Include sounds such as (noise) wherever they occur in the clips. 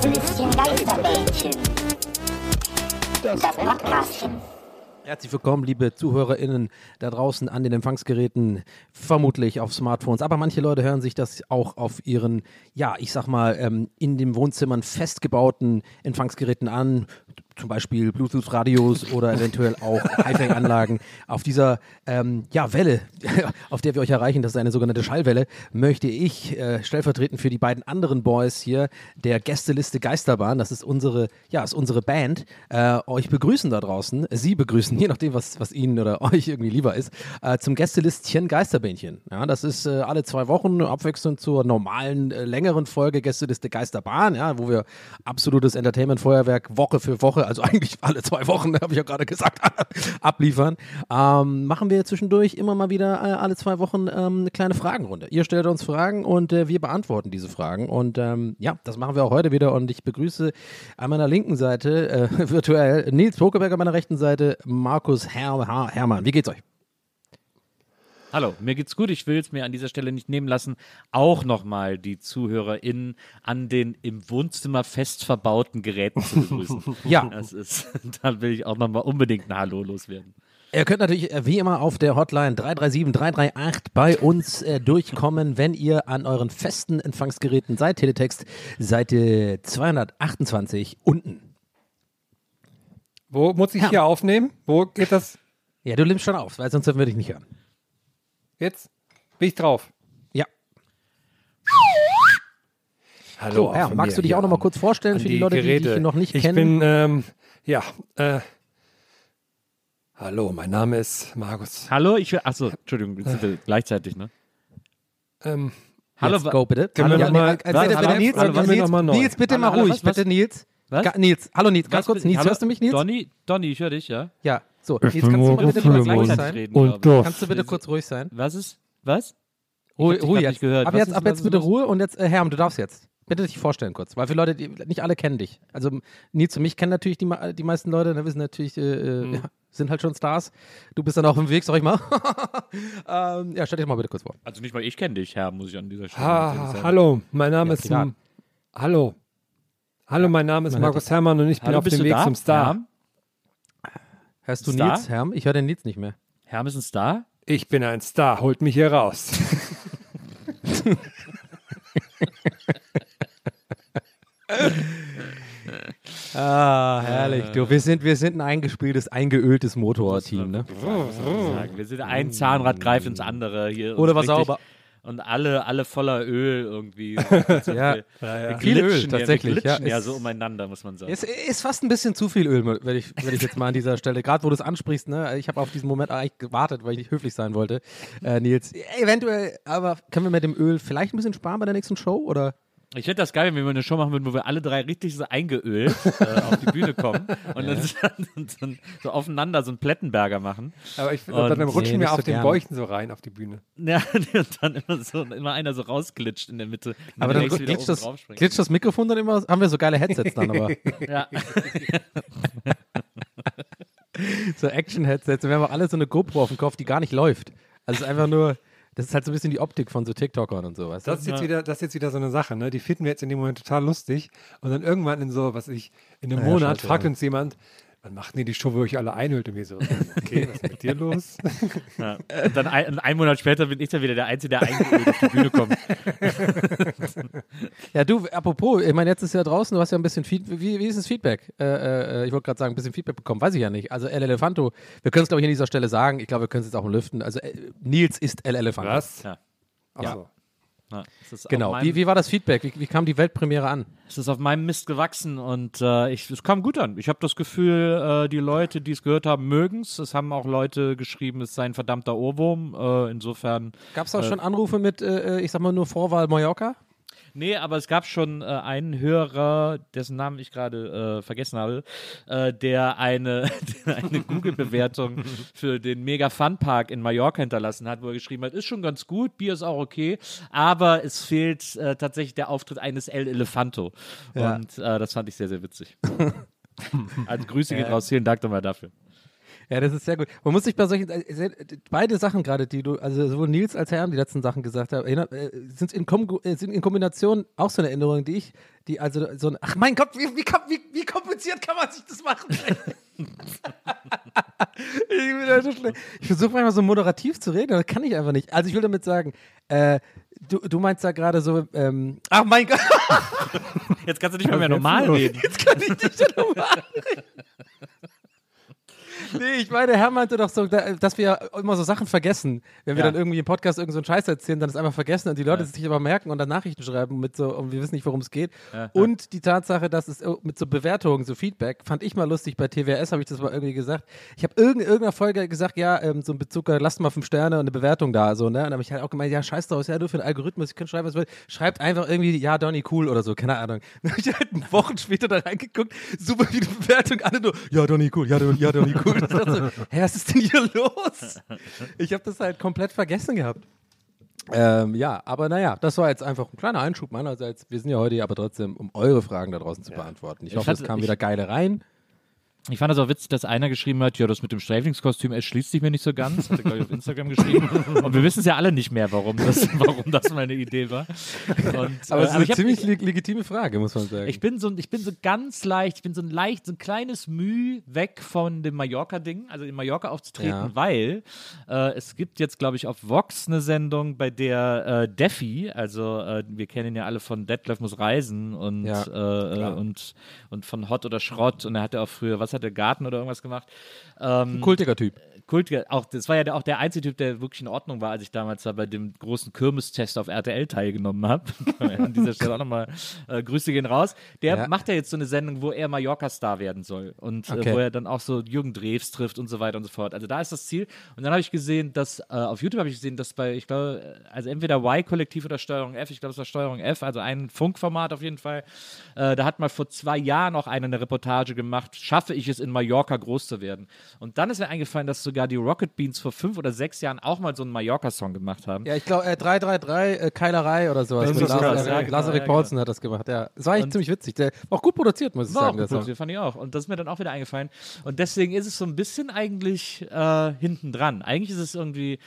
Gästelistchen Geisterbällchen. Das Podcastchen. Herzlich willkommen, liebe ZuhörerInnen da draußen an den Empfangsgeräten, vermutlich auf Smartphones. Aber manche Leute hören sich das auch auf ihren, ja, ich sag mal, ähm, in den Wohnzimmern festgebauten Empfangsgeräten an zum Beispiel Bluetooth-Radios oder eventuell auch (laughs) Hi-Fi-Anlagen. Auf dieser ähm, ja, Welle, (laughs) auf der wir euch erreichen, das ist eine sogenannte Schallwelle, möchte ich äh, stellvertretend für die beiden anderen Boys hier der Gästeliste Geisterbahn, das ist unsere, ja, ist unsere Band, äh, euch begrüßen da draußen, Sie begrüßen, je nachdem, was, was Ihnen oder (laughs) euch irgendwie lieber ist, äh, zum Gästelistchen Geisterbähnchen. Ja, das ist äh, alle zwei Wochen abwechselnd zur normalen, äh, längeren Folge Gästeliste Geisterbahn, ja, wo wir absolutes Entertainment-Feuerwerk Woche für Woche also (laughs) eigentlich alle zwei Wochen, habe ich ja gerade gesagt, (laughs) abliefern. Ähm, machen wir zwischendurch immer mal wieder äh, alle zwei Wochen ähm, eine kleine Fragenrunde. Ihr stellt uns Fragen und äh, wir beantworten diese Fragen. Und ähm, ja, das machen wir auch heute wieder. Und ich begrüße an meiner linken Seite äh, (laughs) virtuell Nils Pokeberg, an meiner rechten Seite Markus Her Her Hermann. Wie geht's euch? Hallo, mir geht's gut. Ich will es mir an dieser Stelle nicht nehmen lassen, auch nochmal die ZuhörerInnen an den im Wohnzimmer fest verbauten Geräten zu begrüßen. (laughs) ja. Das ist, (laughs) da will ich auch nochmal unbedingt ein Hallo loswerden. Ihr könnt natürlich äh, wie immer auf der Hotline 337 338 bei uns äh, durchkommen, wenn ihr an euren festen Empfangsgeräten seid. Teletext Seite 228 unten. Wo muss ich ja. hier aufnehmen? Wo geht das? Ja, du nimmst schon auf, weil sonst würde ich nicht hören. Jetzt bin ich drauf. Ja. Hallo. So, Herr, magst du dich auch noch mal kurz vorstellen für die, die Leute, Geräte. die dich noch nicht ich kennen? Ich bin, ähm, ja, äh, hallo, mein Name ist Markus. Hallo, ich will, achso, Entschuldigung, sind wir gleichzeitig, ne? Ähm, Hallo, go bitte. Hallo, ja, mal, bitte, bitte, hallo, Nils, hallo, Nils, Nils, mal Nils, bitte hallo, mal ruhig, was, was? bitte Nils. Was? Nils, hallo Nils, ganz Was, kurz, Nils, hallo? hörst du mich, Nils? Donny, Donny, ich höre dich, ja? Ja, so, bin kannst du mal bitte kurz ruhig sein? und. Kannst du bitte kurz ruhig sein? Was ist? Was? Ruhe, Ruhe jetzt. nicht gehört. Ab jetzt, ist- ab jetzt bitte los? Ruhe und jetzt, äh, Herm, du darfst jetzt. Bitte dich vorstellen kurz, weil für Leute, die nicht alle kennen dich. Also Nils und mich kennen natürlich die, die meisten Leute, da wissen natürlich, äh, äh, Mhm. ja, sind halt schon Stars. Du bist dann auch im Weg, sag ich mal. (laughs) ähm, ja, stell dich mal bitte kurz vor. Also nicht mal ich kenne dich, Herr, muss ich an dieser Stelle Ha, sagen. hallo, mein Name Ja, ist, hallo. Hallo, mein Name ist Man Markus Herrmann und ich bin Hallo, auf dem Weg da? zum Star. Herm? Hörst du Star? Nils, Herm? Ich höre den Nils nicht mehr. Herm ist ein Star? Ich bin ein Star, holt mich hier raus. (laughs) Ah, herrlich. Du, wir sind, wir sind ein eingespieltes, eingeöltes Motorteam, ne? Wir sind ein Zahnrad greift ins andere hier. Oder richtig- sauber. Und alle, alle voller Öl irgendwie. (laughs) So Ja. ja. wir Viel Öl, ja, tatsächlich, ja. ja, so umeinander, muss man sagen. Es ist fast ein bisschen zu viel Öl, wenn ich, wenn ich jetzt mal an dieser Stelle, gerade wo du es ansprichst, ne? Ich habe auf diesen Moment eigentlich gewartet, weil ich nicht höflich sein wollte. Äh, Nils, eventuell, aber können wir mit dem Öl vielleicht ein bisschen sparen bei der nächsten Show? Oder? Ich fände das geil, wenn wir eine Show machen würden, wo wir alle drei richtig so eingeölt (laughs) äh, auf die Bühne kommen und dann, und dann so aufeinander so einen Plettenberger machen. Aber ich, Und- dann rutschen Nee, wir auf so den gerne. Bäuchen so rein auf die Bühne. Ja, (laughs) und dann immer so immer einer so rausglitscht in der Mitte. Aber dann wieder glitscht das, glitscht das Mikrofon dann immer, haben wir so geile Headsets dann aber. (laughs) Ja. so Action-Headsets. Und wir haben auch alle so eine GoPro auf dem Kopf, die gar nicht läuft. Also es ist einfach nur, das ist halt so ein bisschen die Optik von so TikTokern und sowas. Das ist, jetzt Ja. wieder, das ist jetzt wieder so eine Sache, ne? Die finden wir jetzt in dem Moment total lustig. Und dann irgendwann in so, was ich, in einem Ja, Monat fragt ja. uns jemand, wann macht denn die die Show, wo euch alle einhüllt? Und wir so, okay, was ist mit dir los? (laughs) Ja. Und dann ein, einen Monat später bin ich dann wieder der Einzige, der eingeölt auf die Bühne kommt. (laughs) Ja, du, apropos, ich meine, jetzt ist ja draußen, du hast ja ein bisschen Feedback. Wie, wie ist das Feedback? Äh, äh, ich wollte gerade sagen, ein bisschen Feedback bekommen, weiß ich ja nicht. Also El Elefanto, wir können es, glaube ich, an dieser Stelle sagen. Ich glaube, wir können es jetzt auch lüften. Also äh, Nils ist El Elefanto. Was? Ja. Ach Ja. so. Ja, es ist auf Genau. meinem- Wie, wie war das Feedback? Wie, wie kam die Weltpremiere an? Es ist auf meinem Mist gewachsen und äh, ich, es kam gut an. Ich habe das Gefühl, äh, die Leute, die es gehört haben, mögen es. Es haben auch Leute geschrieben, es sei ein verdammter Ohrwurm. Äh, insofern, Gab es auch schon Anrufe mit, äh, ich sag mal, nur Vorwahl Mallorca? Nee, aber es gab schon äh, einen Hörer, dessen Namen ich gerade äh, vergessen habe, äh, der eine, (laughs) eine Google-Bewertung (laughs) für den Mega Fun Park in Mallorca hinterlassen hat, wo er geschrieben hat, ist schon ganz gut, Bier ist auch okay, aber es fehlt äh, tatsächlich der Auftritt eines El Elefanto. Ja. Und äh, das fand ich sehr, sehr witzig. (laughs) Also Grüße gehen raus, vielen Dank nochmal dafür. Ja, das ist sehr gut. Man muss sich bei solchen, äh, beide Sachen gerade, die du, also sowohl Nils als Herr die letzten Sachen gesagt haben, äh, sind in, Kom äh, sind in Kombination auch so eine Erinnerung, die ich, die also so ein, ach mein Gott, wie, wie, wie, wie kompliziert kann man sich das machen? (laughs) ich, ich versuche manchmal so moderativ zu reden, aber das kann ich einfach nicht. Also ich will damit sagen, äh, du, du meinst da gerade so, ähm, ach mein Gott. (laughs) Jetzt kannst du nicht mehr, mehr normal reden. Jetzt kann ich nicht mehr normal reden. Nee, ich meine, Herr meinte doch so, dass wir immer so Sachen vergessen. Wenn wir ja. dann irgendwie im Podcast irgendeinen so Scheiß erzählen, dann ist einfach vergessen und die Leute ja. sich aber merken und dann Nachrichten schreiben mit so, und wir wissen nicht, worum es geht. Ja. Und die Tatsache, dass es oh, mit so Bewertungen, so Feedback, fand ich mal lustig. Bei TWS habe ich das mal irgendwie gesagt. Ich habe in irgendeiner Folge gesagt, ja, ähm, so in Bezug, äh, lasst mal fünf Sterne und eine Bewertung da, so, ne? Und dann habe ich halt auch gemeint, ja, scheiß draus, ja, du für den Algorithmus, ich kann schreiben, was will. Schreibt einfach irgendwie, ja, Donny, cool oder so, keine Ahnung. (laughs) Dann habe ich halt Wochen später da reingeguckt, super viele Bewertungen, alle nur, ja, Donny, cool, ja, Donny, ja, Donny, cool. Das so, hä, was ist denn hier los? Ich habe das halt komplett vergessen gehabt. Ähm, ja, aber naja, das war jetzt einfach ein kleiner Einschub meinerseits. Wir sind ja heute aber trotzdem, um eure Fragen da draußen zu ja. beantworten. Ich, ich hoffe, es kam wieder geile rein. Ich fand das auch witzig, dass einer geschrieben hat, ja, das mit dem Sträflingskostüm erschließt sich mir nicht so ganz. Hat er, glaube ich, auf Instagram geschrieben. (laughs) Und wir wissen es ja alle nicht mehr, warum das, (laughs) warum das meine Idee war. Und, aber es ist äh, eine ziemlich hab, legitime Frage, muss man sagen. Ich bin so, ich bin so ganz leicht, ich bin so ein leicht, so ein kleines Mühe weg von dem Mallorca-Ding, also in Mallorca aufzutreten, ja. weil äh, es gibt jetzt, glaube ich, auf Vox eine Sendung, bei der äh, Defi, also äh, wir kennen ihn ja alle von Detlef muss reisen und, ja, äh, und, und von Hot oder Schrott und er hat ja auch früher, was hat der Garten oder irgendwas gemacht. Ähm, Kultiger Typ. Kultiger, auch, das war ja auch der einzige Typ, der wirklich in Ordnung war, als ich damals da bei dem großen Kirmestest auf RTL teilgenommen habe. (laughs) An dieser Stelle auch nochmal äh, Grüße gehen raus. Der ja. macht ja jetzt so eine Sendung, wo er Mallorca-Star werden soll und äh, okay. äh, wo er dann auch so Jürgen Drews trifft und so weiter und so fort. Also da ist das Ziel. Und dann habe ich gesehen, dass äh, auf YouTube habe ich gesehen, dass bei, ich glaube, also entweder Y-Kollektiv oder Steuerung F, ich glaube, es war Steuerung F, also ein Funkformat auf jeden Fall. Äh, da hat mal vor zwei Jahren auch einer eine Reportage gemacht, schaffe ich es in Mallorca groß zu werden. Und dann ist mir eingefallen, dass sogar die Rocket Beans vor fünf oder sechs Jahren auch mal so einen Mallorca-Song gemacht haben. Ja, ich glaube, äh, 333, äh, Keilerei oder sowas. Das Lars, krass, ja, genau, Lazarek ja, Paulsen genau. hat das gemacht, ja. Das war eigentlich und ziemlich witzig. Der war auch gut produziert, muss ich war sagen. Auch gut produziert, fand ich auch. Und das ist mir dann auch wieder eingefallen. Und deswegen ist es so ein bisschen eigentlich äh, hinten dran. Eigentlich ist es irgendwie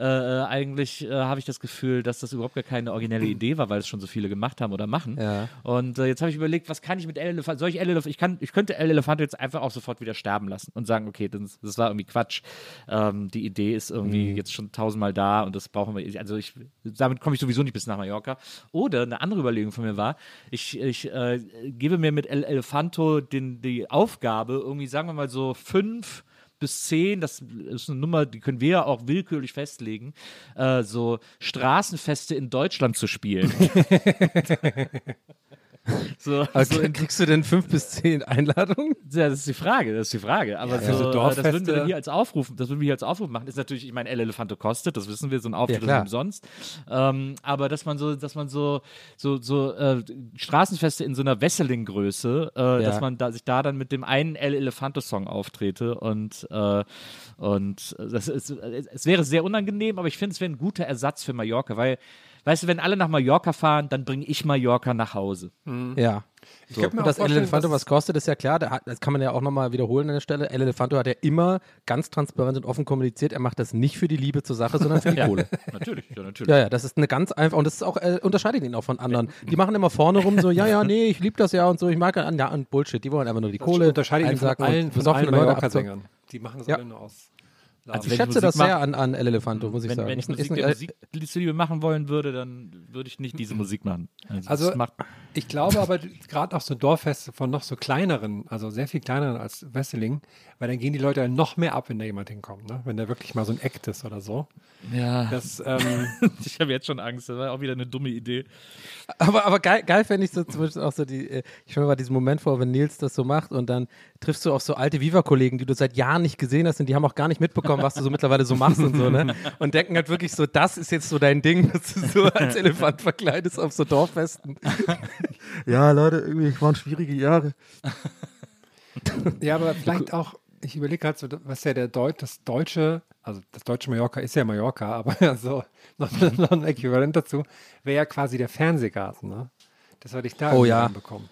äh, äh, eigentlich äh, habe ich das Gefühl, dass das überhaupt gar keine originelle (clears throat) Idee war, weil es schon so viele gemacht haben oder machen. Ja. Und äh, jetzt habe ich überlegt, was kann ich mit El Elefant, soll ich El Elefant, ich, kann, ich könnte El Elefant jetzt einfach auch sofort wieder sterben lassen und sagen, okay, das, das war irgendwie Quatsch. Ähm, die Idee ist irgendwie mhm. jetzt schon tausendmal da und das brauchen wir, also ich, damit komme ich sowieso nicht bis nach Mallorca. Oder eine andere Überlegung von mir war, ich, ich äh, gebe mir mit El Elefanto den, die Aufgabe, irgendwie, sagen wir mal so fünf bis 10, das ist eine Nummer, die können wir ja auch willkürlich festlegen, äh, so Straßenfeste in Deutschland zu spielen. (laughs) So, also so kriegst du denn fünf bis zehn Einladungen? Ja, das ist die Frage, das ist die Frage. Aber ja, so, das würden wir hier als Aufruf, das würden wir hier als Aufruf machen. Ist natürlich, ich meine, El Elefante kostet, das wissen wir, so ein Auftritt ja, ist umsonst. Ähm, aber dass man so, dass man so, so, so äh, Straßenfeste in so einer Wesseling-Größe, äh, ja. dass man da, sich da dann mit dem einen El Elefante-Song auftrete und, äh, und das ist, es wäre sehr unangenehm, aber ich finde, es wäre ein guter Ersatz für Mallorca, weil weißt du, wenn alle nach Mallorca fahren, dann bringe ich Mallorca nach Hause. Mhm. Ja. So. Und das El Elefanto, was kostet, ist ja klar. Das kann man ja auch nochmal wiederholen an der Stelle. El Elefanto hat ja immer ganz transparent und offen kommuniziert. Er macht das nicht für die Liebe zur Sache, sondern für die (laughs) ja. Kohle. Natürlich, ja, natürlich. Ja, ja, das ist eine ganz einfach und das ist auch, äh, unterscheidet ihn auch von anderen. Die machen immer vorne rum so, ja, ja, (laughs) nee, ich liebe das ja und so, ich mag ja, und Bullshit. Die wollen einfach nur die das Kohle. Unterscheidet ihn von allen, von allen Mallorca-Sängern. Die machen das ja. alle nur aus. Also ich schätze das sehr an, an El Elefanto, muss ich wenn, sagen. Wenn ich Musik, der Musik Liebe machen wollen würde, dann würde ich nicht diese Musik machen. Also, also ich glaube aber gerade auch so Dorffeste von noch so kleineren, also sehr viel kleineren als Wesseling, weil dann gehen die Leute noch mehr ab, wenn da jemand hinkommt, ne? wenn da wirklich mal so ein Act ist oder so. Ja. Das, ähm, (laughs) ich habe jetzt schon Angst, das war auch wieder eine dumme Idee. Aber, aber geil, geil fände ich so zum Beispiel auch so die, äh, ich stelle mir mal diesen Moment vor, wenn Nils das so macht und dann triffst du auch so alte Viva-Kollegen, die du seit Jahren nicht gesehen hast und die haben auch gar nicht mitbekommen, was du so mittlerweile so machst und so, ne? Und denken halt wirklich so, das ist jetzt so dein Ding, dass du so als Elefant verkleidest auf so Dorffesten. Ja, Leute, irgendwie waren schwierige Jahre. (laughs) Ja, aber vielleicht auch, ich überlege gerade so, was ja der Deut das deutsche, also das deutsche Mallorca ist ja Mallorca, (laughs) aber so noch, noch ein Äquivalent dazu, wäre ja quasi der Fernsehgarten, ne? Das würde ich da oh, ja. bekommen.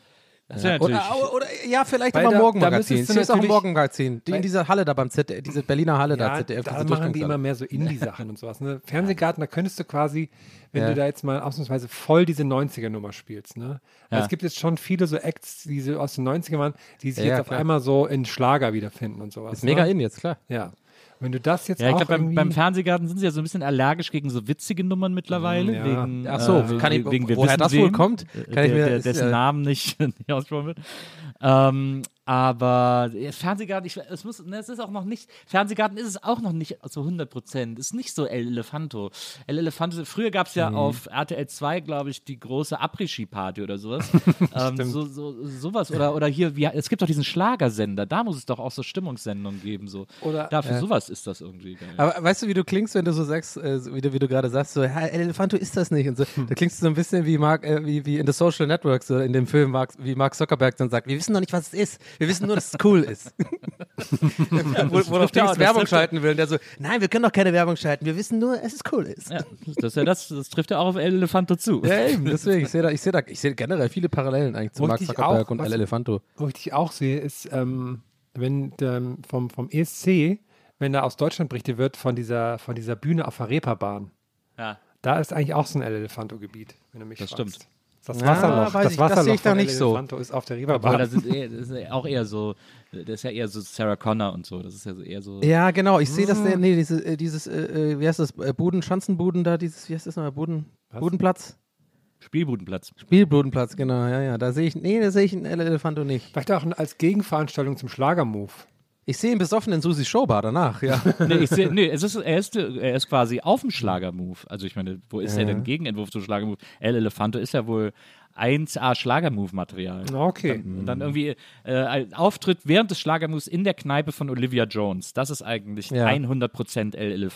Das wäre Oder, oder, ja, vielleicht Weil aber da- da Morgenmagazin. müsstest du ist auch ein natürlich- Morgenmagazin. Die in dieser Halle da beim ZDF, diese Berliner Halle da, Ja, ZDF. da machen die immer mehr so Indie-Sachen und sowas. Ne? Fernsehgarten, da könntest du quasi, wenn Ja. du da jetzt mal ausnahmsweise voll diese 90er-Nummer spielst. Ne? Ja. Es gibt jetzt schon viele so Acts, die so aus den 90ern waren, die sich Ja, jetzt auf einmal so in Schlager wiederfinden und sowas. Ist mega ne? in jetzt, klar. Ja. Wenn du das jetzt Ja, ich glaube, beim, beim Fernsehgarten sind sie ja so ein bisschen allergisch gegen so witzige Nummern mittlerweile. Ja. Wegen, Ach so, äh, kann ich- wegen woher das wohl kommt, kann ich der, mir- der, dessen äh, Namen nicht, (laughs) nicht ausgesprochen wird. Ähm, aber Fernsehgarten, ich, es, muss, ne, es ist auch noch nicht, Fernsehgarten ist es auch noch nicht zu 100 Prozent. Ist nicht so El Elefanto. El Elefanto, früher gab es ja auf RTL 2, glaube ich, die große Après-Ski-Party oder sowas. (laughs) ähm, so, so, sowas. Oder, oder hier, wie, es gibt doch diesen Schlagersender, da muss es doch auch so Stimmungssendungen geben. So. Oder- Dafür sowas ist das irgendwie geil. Aber weißt du, wie du klingst, wenn du so sagst, äh, wie du, wie du gerade sagst, so, ja, El Elefanto ist das nicht. Und so, da klingst du so ein bisschen wie Mark, äh, wie, wie in The Social Network, so in dem Film, Mark, wie Mark Zuckerberg dann sagt, wir wissen noch nicht, was es ist. Wir wissen nur, dass es cool ist. (laughs) wo wo trifft noch ja Dings auch- das Werbung schalten will. Und der so, nein, wir können doch keine Werbung schalten. Wir wissen nur, dass es cool ist. Ja, das, ist ja das, das trifft ja auch auf El Elefanto zu. Ja, eben, deswegen. Ich sehe da, ich sehe da, ich sehe generell viele Parallelen eigentlich zu Mark Zuckerberg auch- und El Elefanto. Wo ich dich auch sehe, ist, ähm, wenn der, vom, vom ESC, wenn da aus Deutschland berichtet wird, von dieser, von dieser Bühne auf der Reeperbahn. Ja. Da ist eigentlich auch so ein El Elefanto-Gebiet, wenn du mich Das fragst. stimmt. Das Ja, Wasserloch, weiß das ich, das Wasserloch sehe ich da von nicht so. Elefanto ist auf der Aber Reeperbahn. das ist, eher, das ist ja (laughs) auch eher so, das ist ja eher so Sarah Connor und so. Das ist ja so eher so. Ja, genau. Ich sehe das, Ah. nee, äh, dieses, äh, äh, wie heißt das, äh, Buden, Schanzenbuden da, dieses, wie heißt das nochmal, Buden, Budenplatz? Spielbudenplatz. Spielbudenplatz, genau, ja, ja. Da sehe ich, nee, da sehe ich einen El Elefanto nicht. Vielleicht auch als Gegenveranstaltung zum Schlagermove. Ich sehe ihn besoffen in Susis Showbar danach, ja. (laughs) nee, seh, nee es ist, er, ist, er ist quasi auf dem Schlagermove. Also ich meine, wo ist er denn Gegenentwurf zum Schlagermove? El Elefanto ist ja wohl 1A Schlagermove-Material. Okay. Und dann irgendwie äh, Auftritt während des Schlagermoves in der Kneipe von Olivia Jones. Das ist eigentlich Ja. 100% El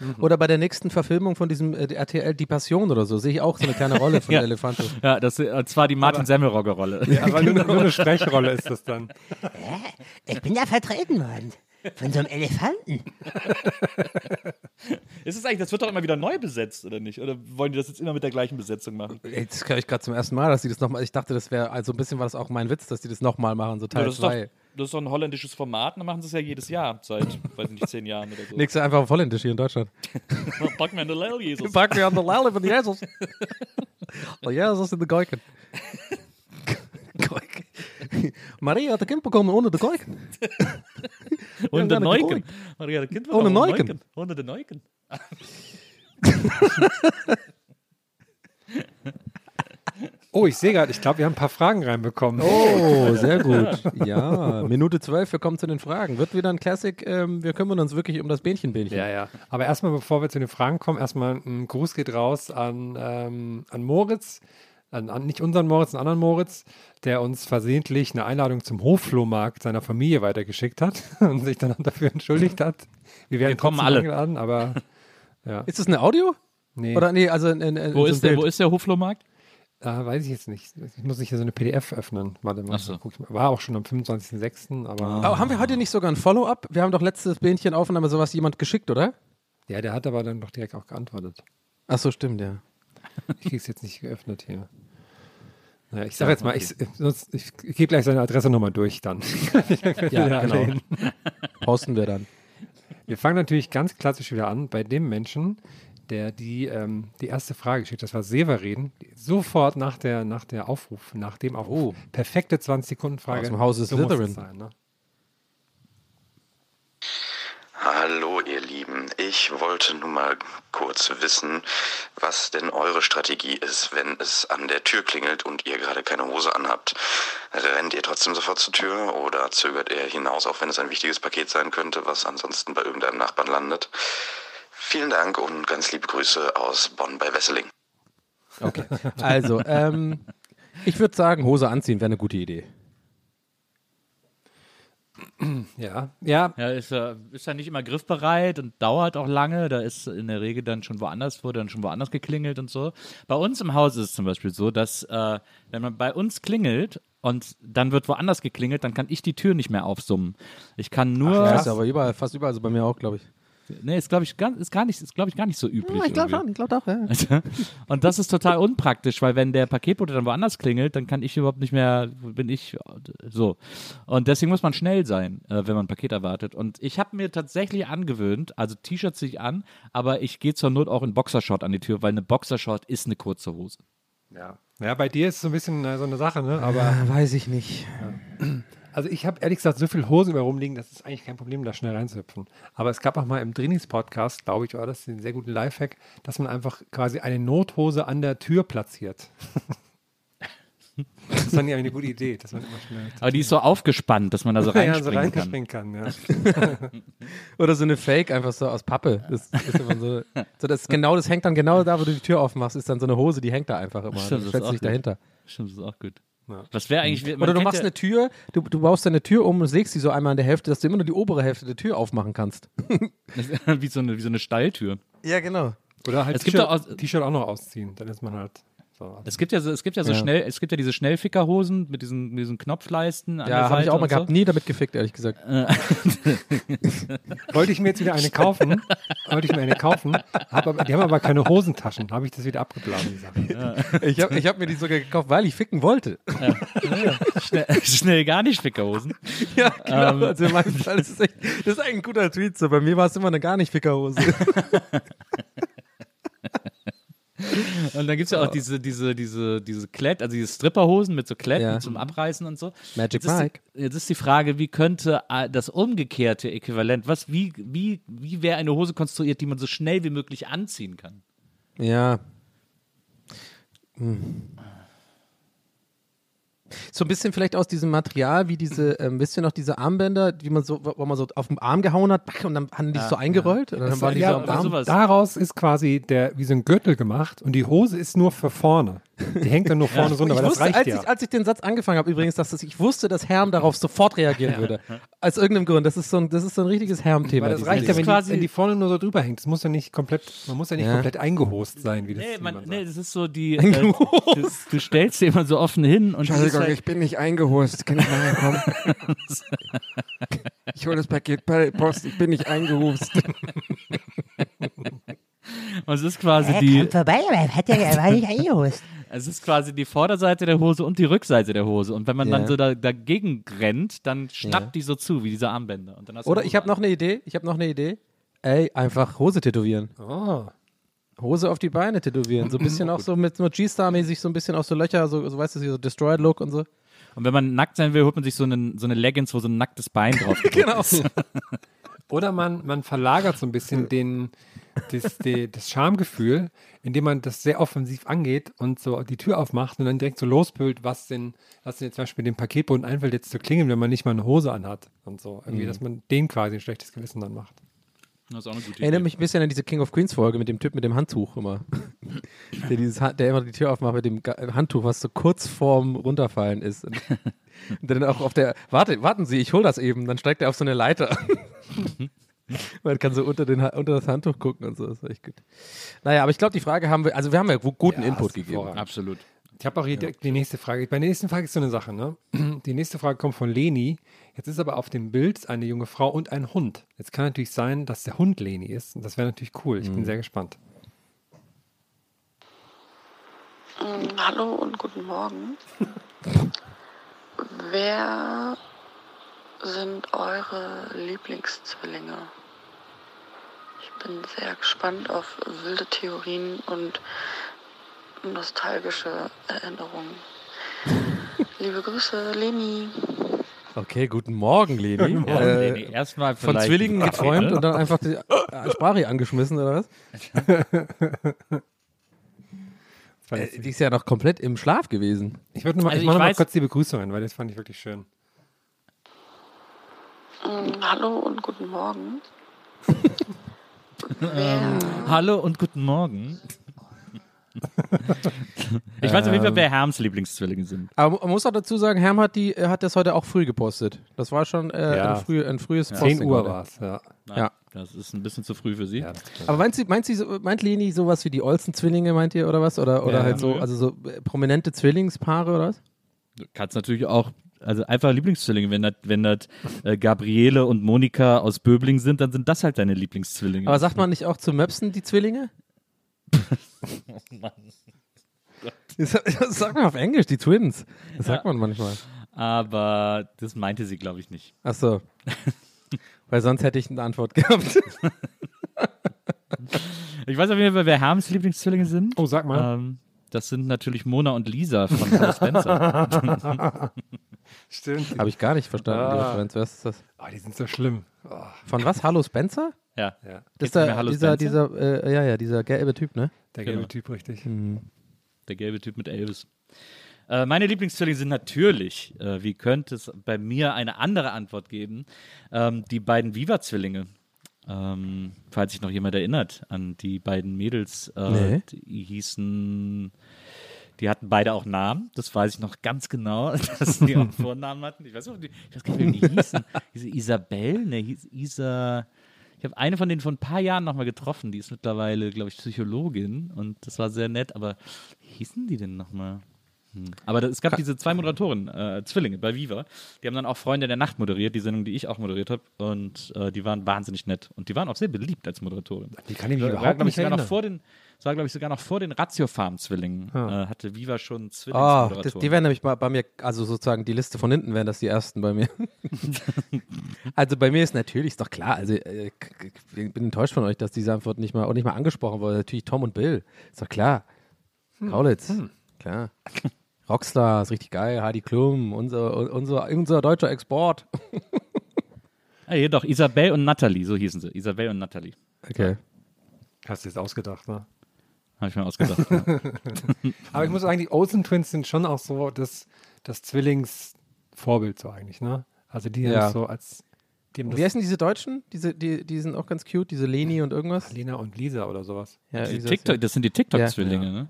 Elefanto. Oder bei der nächsten Verfilmung von diesem äh, RTL Die Passion oder so, sehe ich auch so eine kleine Rolle (laughs) von Ja. El Elefanto. Ja, das ist zwar die Martin Semmelrogge-Rolle. Aber nur, nur eine Sprechrolle ist das dann. (laughs) Ich bin ja vertreten worden. Von so einem Elefanten. (laughs) Ist es eigentlich, das wird doch immer wieder neu besetzt, oder nicht? Oder wollen die das jetzt immer mit der gleichen Besetzung machen? Ey, Das höre ich gerade zum ersten Mal, dass sie das nochmal, ich dachte, das wäre, also ein bisschen war das auch mein Witz, dass die das nochmal machen, so Ja, Teil das, ist doch, 2. das ist doch ein holländisches Format, dann machen sie es ja jedes Jahr, seit, weiß ich nicht, zehn Jahren oder so. Nächste einfach auf Holländisch hier in Deutschland. (laughs) Pack mir eine Lel, Jesus. Pack mir an der Lalle von Jesus. Oh, Jesus in de Geuken. Geuken. Maria hat een kind bekommen ohne de Geuken. Und der Ja, Neuken. Maria, der Kind Ohne bekommen, Neuken. Ohne den Neuken. (laughs) Oh, ich sehe gerade, ich glaube, wir haben ein paar Fragen reinbekommen. Oh, (laughs) sehr gut. Ja, Minute zwölf, wir kommen zu den Fragen. Wird wieder ein Classic, ähm, wir kümmern uns wirklich um das Bähnchen-Bähnchen. Ja, ja. Aber erstmal, bevor wir zu den Fragen kommen, erstmal ein Gruß geht raus an, ähm, an Moritz, an, an nicht unseren Moritz, einen anderen Moritz, der uns versehentlich eine Einladung zum Hofflohmarkt seiner Familie weitergeschickt hat (laughs) und sich dann dafür entschuldigt hat. Wir werden Wir kommen alle. eingeladen, aber (laughs) ja. Ist das eine Audio? Nee, Oder nee, also in, in, in Wo, so ein ist der, wo ist der Hoflohmarkt? Äh, weiß ich jetzt nicht. Ich muss nicht hier so eine PDF öffnen. Warte mal. Ach so. guck ich mal. War auch schon am 25.06., aber Aber haben wir heute nicht sogar ein Follow-up? Wir haben doch letztes Bähnchen Aufnahme sowas jemand geschickt, oder? ja, der hat aber dann doch direkt auch geantwortet. Ach so, stimmt, ja. Ich krieg's jetzt nicht geöffnet hier. Naja, ich sag jetzt mal, ich, sonst, ich, gebe gleich seine Adresse nochmal durch dann. (laughs) Ja, Ja, genau. Posten wir dann. Wir fangen natürlich ganz klassisch wieder an bei dem Menschen, der die, ähm, die erste Frage geschickt hat. Das war Severin. Sofort nach der, nach der Aufruf, nach dem Aufruf. Oh. Perfekte 20-Sekunden-Frage. Aus dem Hause So muss Slytherin. ne? Hallo ihr Lieben, ich wollte nur mal kurz wissen, was denn eure Strategie ist, wenn es an der Tür klingelt und ihr gerade keine Hose anhabt. Rennt ihr trotzdem sofort zur Tür oder zögert ihr hinaus, auch wenn es ein wichtiges Paket sein könnte, was ansonsten bei irgendeinem Nachbarn landet? Vielen Dank und ganz liebe Grüße aus Bonn bei Wesseling. Okay. Also, ähm, ich würde sagen, Hose anziehen wäre eine gute Idee. Ja, ja, Ja, ist ja, ist ja nicht immer griffbereit und dauert auch lange. Da ist in der Regel dann schon woanders, wurde dann schon woanders geklingelt und so. Bei uns im Haus ist es zum Beispiel so, dass äh, wenn man bei uns klingelt und dann wird woanders geklingelt, dann kann ich die Tür nicht mehr aufsummen. Ich kann nur. Ja, ist aber überall, fast überall, also bei mir auch, glaube ich. Nee, ist, glaube ich, gar, ist, gar nicht, ist, glaub ich, gar nicht so üblich. Ja, ich glaube schon, ich glaube doch, ja. (laughs) Und das ist total unpraktisch, weil wenn der Paketbote dann woanders klingelt, dann kann ich überhaupt nicht mehr, bin ich so. Und deswegen muss man schnell sein, äh, wenn man ein Paket erwartet. Und ich habe mir tatsächlich angewöhnt, also T-Shirts ziehe ich an, aber ich gehe zur Not auch in Boxershort an die Tür, weil eine Boxershort ist eine kurze Hose. Ja. ja, bei dir ist es so ein bisschen äh, so eine Sache, ne? Aber Ah, weiß ich nicht. Also ich habe ehrlich gesagt so viel Hosen über rumliegen, das ist eigentlich kein Problem, da schnell reinzuhüpfen. Aber es gab auch mal im Drinis-Podcast, glaube ich, war das ein sehr guten Lifehack, dass man einfach quasi eine Nothose an der Tür platziert. (laughs) das fand ich eigentlich eine gute Idee, dass man immer schnell Aber die ist so aufgespannt, dass man da so (laughs) ja, so reinspringen kann. reinspringen kann. Ja. (laughs) Oder so eine Fake, einfach so aus Pappe. Das ist immer so, so das genau, das hängt dann genau da, wo du die Tür aufmachst, ist dann so eine Hose, die hängt da einfach immer. Stimmt, das ist stellst auch dich gut. dahinter. Stimmt, das ist auch gut. Ja. Was wäre eigentlich. man Oder du machst ja- eine Tür, du, du baust deine Tür um und sägst sie so einmal an der Hälfte, dass du immer nur die obere Hälfte der Tür aufmachen kannst. (laughs) wie, so eine, wie so eine Stalltür. Ja, genau. Oder halt Es gibt T-Shirt T-Shirt auch noch ausziehen, dann ist man halt so. Es gibt ja so, es gibt ja so Ja. schnell, es gibt ja diese Schnellfickerhosen mit diesen, mit diesen Knopfleisten. An Ja, habe ich auch mal gehabt. So. Nie damit gefickt, ehrlich gesagt. (laughs) Wollte ich mir jetzt wieder eine kaufen, wollte ich mir eine kaufen, hab aber, die haben aber keine Hosentaschen, habe ich das wieder abgeblasen, die Sache. Ich habe ich hab mir die sogar gekauft, weil ich ficken wollte. Schnell, schnell gar nicht Fickerhosen. (laughs) Ja, genau. also in meinem Fall ist es echt, das ist eigentlich ein guter Tweet. So. Bei mir war es immer eine gar nicht Fickerhose. (laughs) (laughs) Und dann gibt es ja auch diese, diese, diese, diese Klett, also diese Stripperhosen mit so Kletten Ja. zum Abreißen und so. Magic jetzt ist Mike. Die, jetzt ist die Frage, wie könnte äh, das umgekehrte Äquivalent, was, wie, wie, wie wäre eine Hose konstruiert, die man so schnell wie möglich anziehen kann? Ja. Hm. So ein bisschen vielleicht aus diesem Material, wie diese, ähm, wisst ihr noch, diese Armbänder, die man so, wo man so auf den Arm gehauen hat, und dann haben die sich so eingerollt und dann waren die ja, so am Arm. sowas. Daraus ist quasi der, wie so ein Gürtel gemacht und die Hose ist nur für vorne. Die hängt dann nur (laughs) vorne runter, Ich weil das reicht als, ja. ich, als ich den Satz angefangen habe, übrigens, dass das, ich wusste, dass Herm darauf sofort reagieren würde. Aus irgendeinem Grund. Das ist so ein, das ist so ein richtiges Herm-Thema. Das reicht ja, wenn quasi- die, wenn die vorne nur so drüber hängt. Das muss ja nicht komplett, man muss ja nicht Ja. komplett eingehost sein, wie das Nee, man, nee, das ist so die. Äh, du, du stellst dir immer so offen hin und. ist halt, bin nicht eingehost. Kann ich nachher kommen? (laughs) ich hole das Paket bei Post. Ich bin nicht eingehost. (laughs) und es ist quasi Er die. vorbei, aber er, hat ja, er war nicht eingehost. Es ist quasi die Vorderseite der Hose und die Rückseite der Hose. Und wenn man Ja. dann so da, dagegen rennt, dann schnappt Ja. die so zu, wie diese Armbänder. Und dann hast du Oder ich habe noch eine Idee. Ich habe noch eine Idee. Ey, einfach Hose tätowieren. Oh. Hose auf die Beine tätowieren. So ein bisschen auch so mit so G-Star-mäßig, so ein bisschen auch so Löcher, so, so weißt du, so Destroyed-Look und so. Und wenn man nackt sein will, holt man sich so, einen, so eine Leggings, wo so ein nacktes Bein drauf (laughs) ist. Genau. Oder man, man verlagert so ein bisschen den, das, die, das Schamgefühl, indem man das sehr offensiv angeht und so die Tür aufmacht und dann direkt so lospült, was denn, was denn jetzt zum Beispiel dem Paketboten einfällt, jetzt zu klingeln, wenn man nicht mal eine Hose anhat und so. Irgendwie, dass man den quasi ein schlechtes Gewissen dann macht. Das ist auch eine gute Erinnert Idee. mich ein bisschen an diese King of Queens Folge mit dem Typ mit dem Handtuch immer. (laughs) der, dieses, der immer die Tür aufmacht mit dem Handtuch, was so kurz vorm Runterfallen ist. Und, (laughs) und dann auch auf der, warte, warten Sie, ich hol das eben. Dann steigt er auf so eine Leiter. (laughs) Man kann so unter, den, unter das Handtuch gucken und so. Das ist echt gut. Naja, aber ich glaube, die Frage haben wir, also wir haben ja gu- guten Ja, Input gegeben. hervorragend. Absolut. Ich habe auch hier direkt die nächste Frage. Bei der nächsten Frage ist so eine Sache, ne? Die nächste Frage kommt von Leni. Jetzt ist aber auf dem Bild eine junge Frau und ein Hund. Jetzt kann natürlich sein, dass der Hund Leni ist. Und das wäre natürlich cool. Ich bin sehr gespannt. Mm, Hallo und guten Morgen. (laughs) Wer sind eure Lieblingszwillinge? Ich bin sehr gespannt auf wilde Theorien und nostalgische Erinnerungen. (laughs) Liebe Grüße, Leni. Okay, guten Morgen, Leni. Ja, Äh, nee, nee, Erstmal von Zwillingen geträumt Frage. und dann einfach die äh, Sprache angeschmissen, oder was? (laughs) Äh, ich die ist ja noch komplett im Schlaf gewesen. ich würde noch mal, Also ich mache ich noch mal kurz die Begrüßungen, weil das fand ich wirklich schön. Mm, Hallo und guten Morgen. (laughs) Wer Hallo und guten Morgen. ich weiß auf jeden Fall, wer Herms Lieblingszwillinge sind. Aber man muss auch dazu sagen, Herm hat, die, hat das heute auch früh gepostet. Das war schon äh, Ja. ein, früh, ein frühes 10 Posting Uhr heute. war es, ja. Nein, Ja. Das ist ein bisschen zu früh für sie. ja. Aber meint sie, meint sie, meint Leni sowas wie die Olsen-Zwillinge, meint ihr, oder was? Oder, oder Ja, halt so, ja. also so äh, prominente Zwillingspaare oder was? Du kannst natürlich auch Also einfach Lieblingszwillinge. Wenn das wenn das, äh, Gabriele und Monika aus Böbling sind, dann sind das halt deine Lieblingszwillinge. Aber sagt man nicht auch zu Möpsen die Zwillinge? (laughs) Das das sagt man auf Englisch, die Twins. Das sagt man manchmal. Aber das meinte sie, glaube ich, nicht. Ach so. (laughs) Weil sonst hätte ich eine Antwort gehabt. Ich weiß auf jeden Fall, wer Herms Lieblingszwillinge sind. Oh, sag mal. Ähm, das sind natürlich Mona und Lisa von Hallo (laughs) Spencer. (laughs) Stimmt. Habe ich gar nicht verstanden, die Ah. Referenz. Was ist das? Oh, die sind so schlimm. Oh, Von was? Hallo Spencer? ja. ja, Das ist der, Hallo dieser, Spencer? dieser, äh, ja, ja, dieser gelbe Typ, ne? der Genau. gelbe Typ, richtig. Der gelbe Typ mit Elvis. Äh, meine Lieblingszwillinge sind natürlich, äh, wie könnte es bei mir eine andere Antwort geben, ähm, die beiden Viva-Zwillinge. Ähm, falls sich noch jemand erinnert an die beiden Mädels, äh, Nee. die hießen, die hatten beide auch Namen, das weiß ich noch ganz genau, (laughs) dass die auch Vornamen hatten. Ich weiß, die, ich weiß gar nicht, wie die hießen. Diese Isabel, ne, hieß Isa. Ich habe eine von denen vor ein paar Jahren nochmal getroffen, die ist mittlerweile, glaube ich, Psychologin und das war sehr nett, aber wie hießen die denn nochmal? Hm. Aber da- es gab diese zwei Moderatoren, äh, Zwillinge bei Viva, die haben dann auch Freunde der Nacht moderiert, die Sendung, die ich auch moderiert habe und äh, die waren wahnsinnig nett und die waren auch sehr beliebt als Moderatorin. Die kann ich mich War, überhaupt ich, nicht sogar noch vor den, das war, glaube ich, sogar noch vor den Ratio-Farm-Zwillingen. Äh, hatte Viva schon Oh, das, Zwillingsmoderatoren. die wären nämlich bei, bei mir, also sozusagen die Liste von hinten wären das die ersten bei mir. (laughs) also bei mir ist natürlich, ist doch klar, also äh, ich bin enttäuscht von euch, dass diese Antwort nicht mal, auch nicht mal angesprochen wurde. Natürlich Tom und Bill, ist doch klar. Kaulitz, klar. Rockstar, ist richtig geil. Heidi Klum, unser, unser, unser deutscher Export. (laughs) hier doch, Isabel und Natalie, so hießen sie. Isabel und Natalie. Okay. Hast du jetzt ausgedacht, ne? Habe ich mir ausgedacht. ja. (laughs) Aber ich muss sagen, die Olsen Twins sind schon auch so das, das Zwillingsvorbild so eigentlich, ne? Also die Ja. haben so als Wie heißen diese Deutschen? Diese, die, die sind auch ganz cute, diese Leni und irgendwas. Lena und Lisa oder sowas. Ja, irgendwie TikTok, das sind die TikTok-Zwillinge, ne?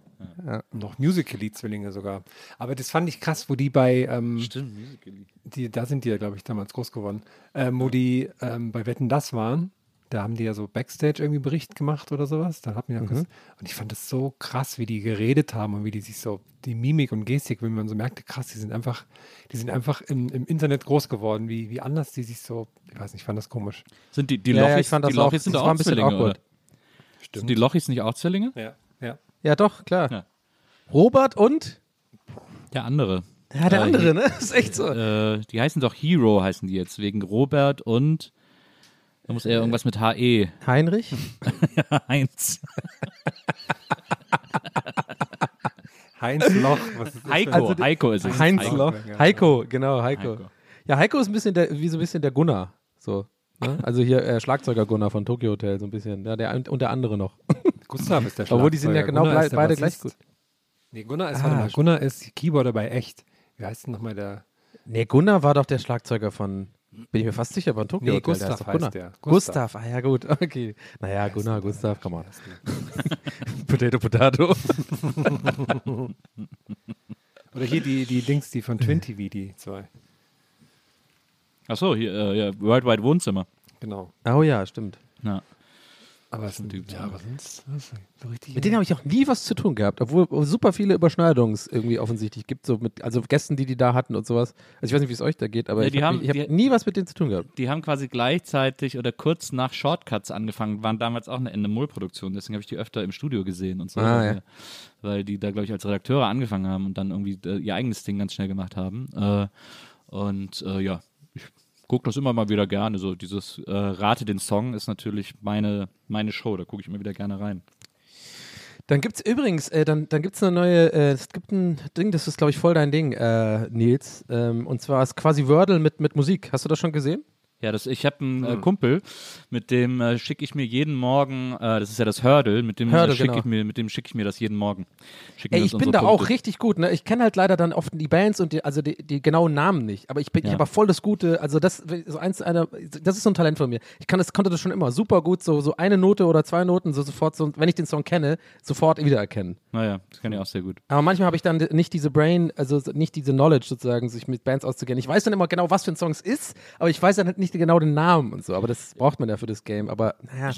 Noch Musical.ly-Zwillinge sogar. Aber das fand ich krass, wo die bei, ähm, Stimmt, Musical.ly. die, da sind die ja, glaube ich, damals groß geworden, ähm, wo die ähm, bei Wetten das waren. Da haben die ja so Backstage irgendwie Bericht gemacht oder sowas. Da hat mir ja kurz, und ich fand das so krass, wie die geredet haben und wie die sich so, die Mimik und Gestik, wenn man so merkte, krass, die sind einfach, die sind einfach im, im Internet groß geworden, wie, wie anders die sich so, ich weiß nicht, ich fand das komisch. Sind die, die Ja, ja, Lochis, ich fand die das auch- Lochis sind auch ein bisschen Zwillinge, awkward. oder? Sind die Lochis nicht auch Zwillinge? Ja, ja. Ja, doch, klar. Ja. Robert und? Der andere. Ja, der Äh, andere, ne? Das (laughs) ist echt so. Äh, die heißen doch Hero, heißen die jetzt, wegen Robert und da muss er irgendwas mit HE. Heinrich? (laughs) Heinz. Heinz Loch, was ist das? Heiko, Also die- Heiko ist es. Heinz Heiko. Loch. Heiko, genau, Heiko. Heiko. Ja, Heiko ist ein bisschen der, wie so ein bisschen der Gunnar. So. Ne? Also hier äh, Schlagzeuger Gunnar von Tokyo Hotel, so ein bisschen. Ja, der und der andere noch. (laughs) Gustav ist der Obwohl die sind ja Schlagzeuger. genau Gunnar beide gleich Bassist. Nee, Gunnar ist, Ah, warte mal. Gunnar ist Keyboarder bei Echt. Wie heißt denn nochmal der? Nee, Gunnar war doch der Schlagzeuger von, bin ich mir fast sicher, von Tokyo Nee, Hotel. Gustav der heißt Gunnar. der. Gustav. Gustav. ah ja gut, okay. Naja, Gunnar, Gustav, come on. (laughs) potato, potato. (laughs) Oder hier die, die Dings, die von Twin TV, die zwei. Achso, hier, äh, ja, Worldwide Wohnzimmer. Genau. Oh ja, stimmt. Ja. Aber es sind, ja, aber sonst was, so richtig. Mit denen habe ich auch nie was zu tun gehabt, obwohl es super viele Überschneidungen irgendwie offensichtlich gibt, so mit, also Gästen, die die da hatten und sowas. Also ich weiß nicht, wie es euch da geht, aber Ja, ich die habe hab nie was mit denen zu tun gehabt. Die haben quasi gleichzeitig oder kurz nach Shortcuts angefangen, waren damals auch eine Endemol-Produktion, deswegen habe ich die öfter im Studio gesehen und so. Ah, weil, ja. weil die da, glaube ich, als Redakteure angefangen haben und dann irgendwie äh, ihr eigenes Ding ganz schnell gemacht haben. Äh, und äh, ja, ich gucke das immer mal wieder gerne. So dieses äh, Rate den Song ist natürlich meine, meine Show, da gucke ich immer wieder gerne rein. Dann gibt es übrigens, äh, dann, dann gibt es eine neue, äh, es gibt ein Ding, das ist, glaube ich, voll dein Ding, äh, Nils. Ähm, und zwar ist quasi Wordle mit, mit Musik. Hast du das schon gesehen? Ja, das, ich habe einen äh, Kumpel, mit dem äh, schicke ich mir jeden Morgen, äh, das ist ja das Hurdle, mit dem äh, schicke genau. ich mir, mit dem schicke ich mir das jeden Morgen. Ey, ich bin da auch Punkte. richtig gut. Ne? Ich kenne halt leider dann oft die Bands und die, also die, die genauen Namen nicht. Aber ich bin, ich Ja. habe voll das Gute. Also das, so eins einer, das ist so ein Talent von mir. Ich kann das, konnte das schon immer super gut. So, so eine Note oder zwei Noten so sofort. So, wenn ich den Song kenne, sofort wiedererkennen. Naja, das kann ich auch sehr gut. Aber manchmal habe ich dann nicht diese Brain, also nicht diese Knowledge sozusagen, sich mit Bands auszukennen. Ich weiß dann immer genau, was für ein Song es ist, aber ich weiß dann halt nicht genau den Namen und so. Aber das braucht man ja für das Game. Aber naja.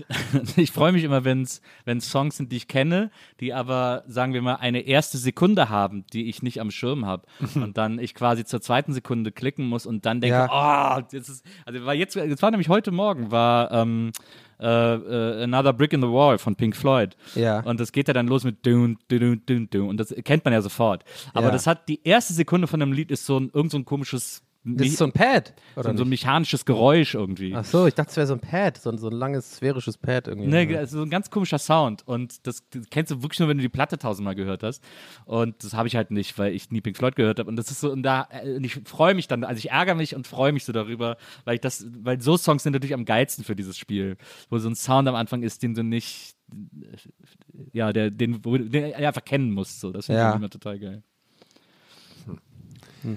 Ich (laughs) freue mich immer, wenn es Songs sind, die ich kenne, die aber, sagen wir mal, eine erste Sekunde haben, die ich nicht am Schirm habe. (laughs) und dann ich quasi zur zweiten Sekunde klicken muss und dann denke, oh, jetzt ist, also war jetzt, jetzt war nämlich heute Morgen, war, ähm, äh, äh, Another Brick in the Wall von Pink Floyd. Ja. Und das geht ja dann los mit dun, dun, dun, dun, und das kennt man ja sofort. Aber Ja. das hat die erste Sekunde von dem Lied ist so ein irgend so ein komisches Das ist so ein Pad, so, oder ein- so ein mechanisches Geräusch irgendwie. Ach so, ich dachte, es wäre so ein Pad, so ein, so ein langes sphärisches Pad irgendwie. Ne, also so ein ganz komischer Sound. Und das, das kennst du wirklich nur, wenn du die Platte tausendmal gehört hast. Und das habe ich halt nicht, weil ich nie Pink Floyd gehört habe. Und das ist so, und da, äh, und ich freue mich dann, also ich ärgere mich und freue mich so darüber, weil ich das, weil so Songs sind natürlich am geilsten für dieses Spiel. Wo so ein Sound am Anfang ist, den du nicht, äh, ja, der, den, den du einfach kennen musst. So. Das finde Ja. ich immer total geil.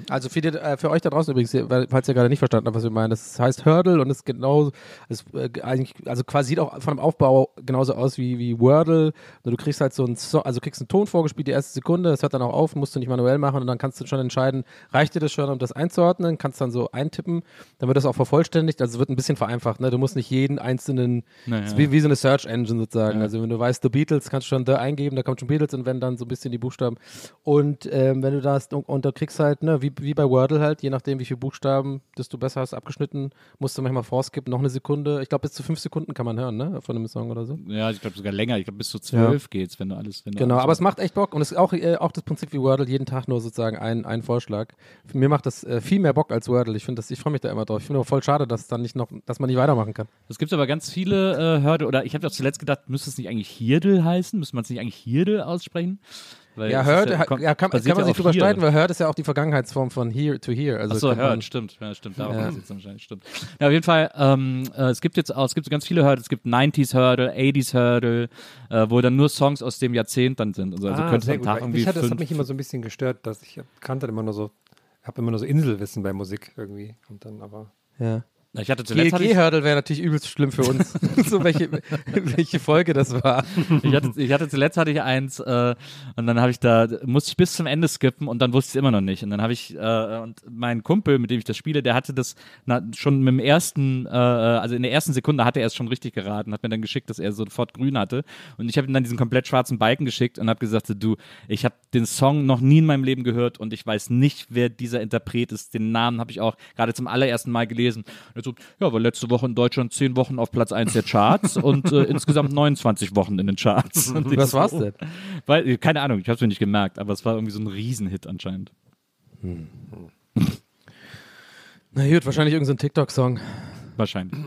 Also für, die, äh, für euch da draußen übrigens, falls ihr gerade nicht verstanden habt, was wir meinen, das heißt Hurdle und ist genau, ist, äh, eigentlich, also quasi sieht auch von dem Aufbau genauso aus wie, wie Wordle. Du kriegst halt so einen, so also kriegst einen Ton vorgespielt, die erste Sekunde, das hört dann auch auf, musst du nicht manuell machen und dann kannst du schon entscheiden, reicht dir das schon, um das einzuordnen, kannst dann so eintippen, dann wird das auch vervollständigt, also es wird ein bisschen vereinfacht, ne? du musst nicht jeden einzelnen, Naja. es ist wie, wie so eine Search Engine sozusagen, Ja. also wenn du weißt, The Beatles, kannst du schon The eingeben, da kommt schon Beatles und wenn dann so ein bisschen die Buchstaben und ähm, wenn du das und, und da kriegst halt, ne, wie, wie bei Wordle halt, je nachdem wie viele Buchstaben, desto besser hast abgeschnitten, musst du manchmal vorskippen, noch eine Sekunde, ich glaube bis zu fünf Sekunden kann man hören, ne, von einem Song oder so. Ja, ich glaube sogar länger. Ich glaube bis zu zwölf geht's, wenn du alles, wenn du Genau, alles aber es macht echt Bock und es ist auch, äh, auch das Prinzip wie Wordle, jeden Tag nur sozusagen ein, ein Vorschlag. Mir macht das äh, viel mehr Bock als Wordle. Ich finde das, ich freue mich da immer drauf. Ich finde auch voll schade, dass dann nicht noch, dass man nicht weitermachen kann. Es gibt aber ganz viele äh, Hörde, oder ich habe auch zuletzt gedacht, müsste es nicht eigentlich Hirdel heißen? Müsste man es nicht eigentlich Hirdel aussprechen? Weil Ja, ist ja, kom- ja, kann, kann man sich drüber streiten, weil Herd ist ja auch die Vergangenheitsform von Here to Here. Also Achso, Herd, stimmt, ja, stimmt. Darauf Ja. ja. jetzt wahrscheinlich, stimmt. Ja, auf jeden Fall, ähm, äh, es gibt jetzt auch, es gibt so ganz viele Hurdle, es gibt 90s Hurdle, 80s Hurdle, äh, wo dann nur Songs aus dem Jahrzehnt dann sind. Also, also ah, könnte am. Tag irgendwie Mich hat, das hat fünf, mich immer so ein bisschen gestört, dass ich kannte immer nur so, habe immer nur so Inselwissen bei Musik irgendwie und dann aber Ja. Ich hatte zuletzt GLG-Hurdle wäre natürlich übelst schlimm für uns. (laughs) so welche, welche Folge das war. ich, hatte, ich hatte zuletzt hatte ich eins äh, und dann habe ich da, musste ich bis zum Ende skippen und dann wusste ich es immer noch nicht. Und dann habe ich, äh, und mein Kumpel, mit dem ich das spiele, der hatte das na, schon mit dem ersten, äh, also in der ersten Sekunde hatte er es schon richtig geraten, hat mir dann geschickt, dass er sofort grün hatte. Und ich habe ihm dann diesen komplett schwarzen Balken geschickt und habe gesagt, du, ich habe den Song noch nie in meinem Leben gehört und ich weiß nicht, wer dieser Interpret ist. Den Namen habe ich auch gerade zum allerersten Mal gelesen. Und er so, ja, war letzte Woche in Deutschland zehn Wochen auf Platz 1 der Charts und äh, (laughs) insgesamt 29 Wochen in den Charts. Und Was so, war's oh. denn? Weil, keine Ahnung, ich habe es mir nicht gemerkt, aber es war irgendwie so ein Riesenhit anscheinend. Na gut, wahrscheinlich irgendein so ein TikTok-Song. Wahrscheinlich.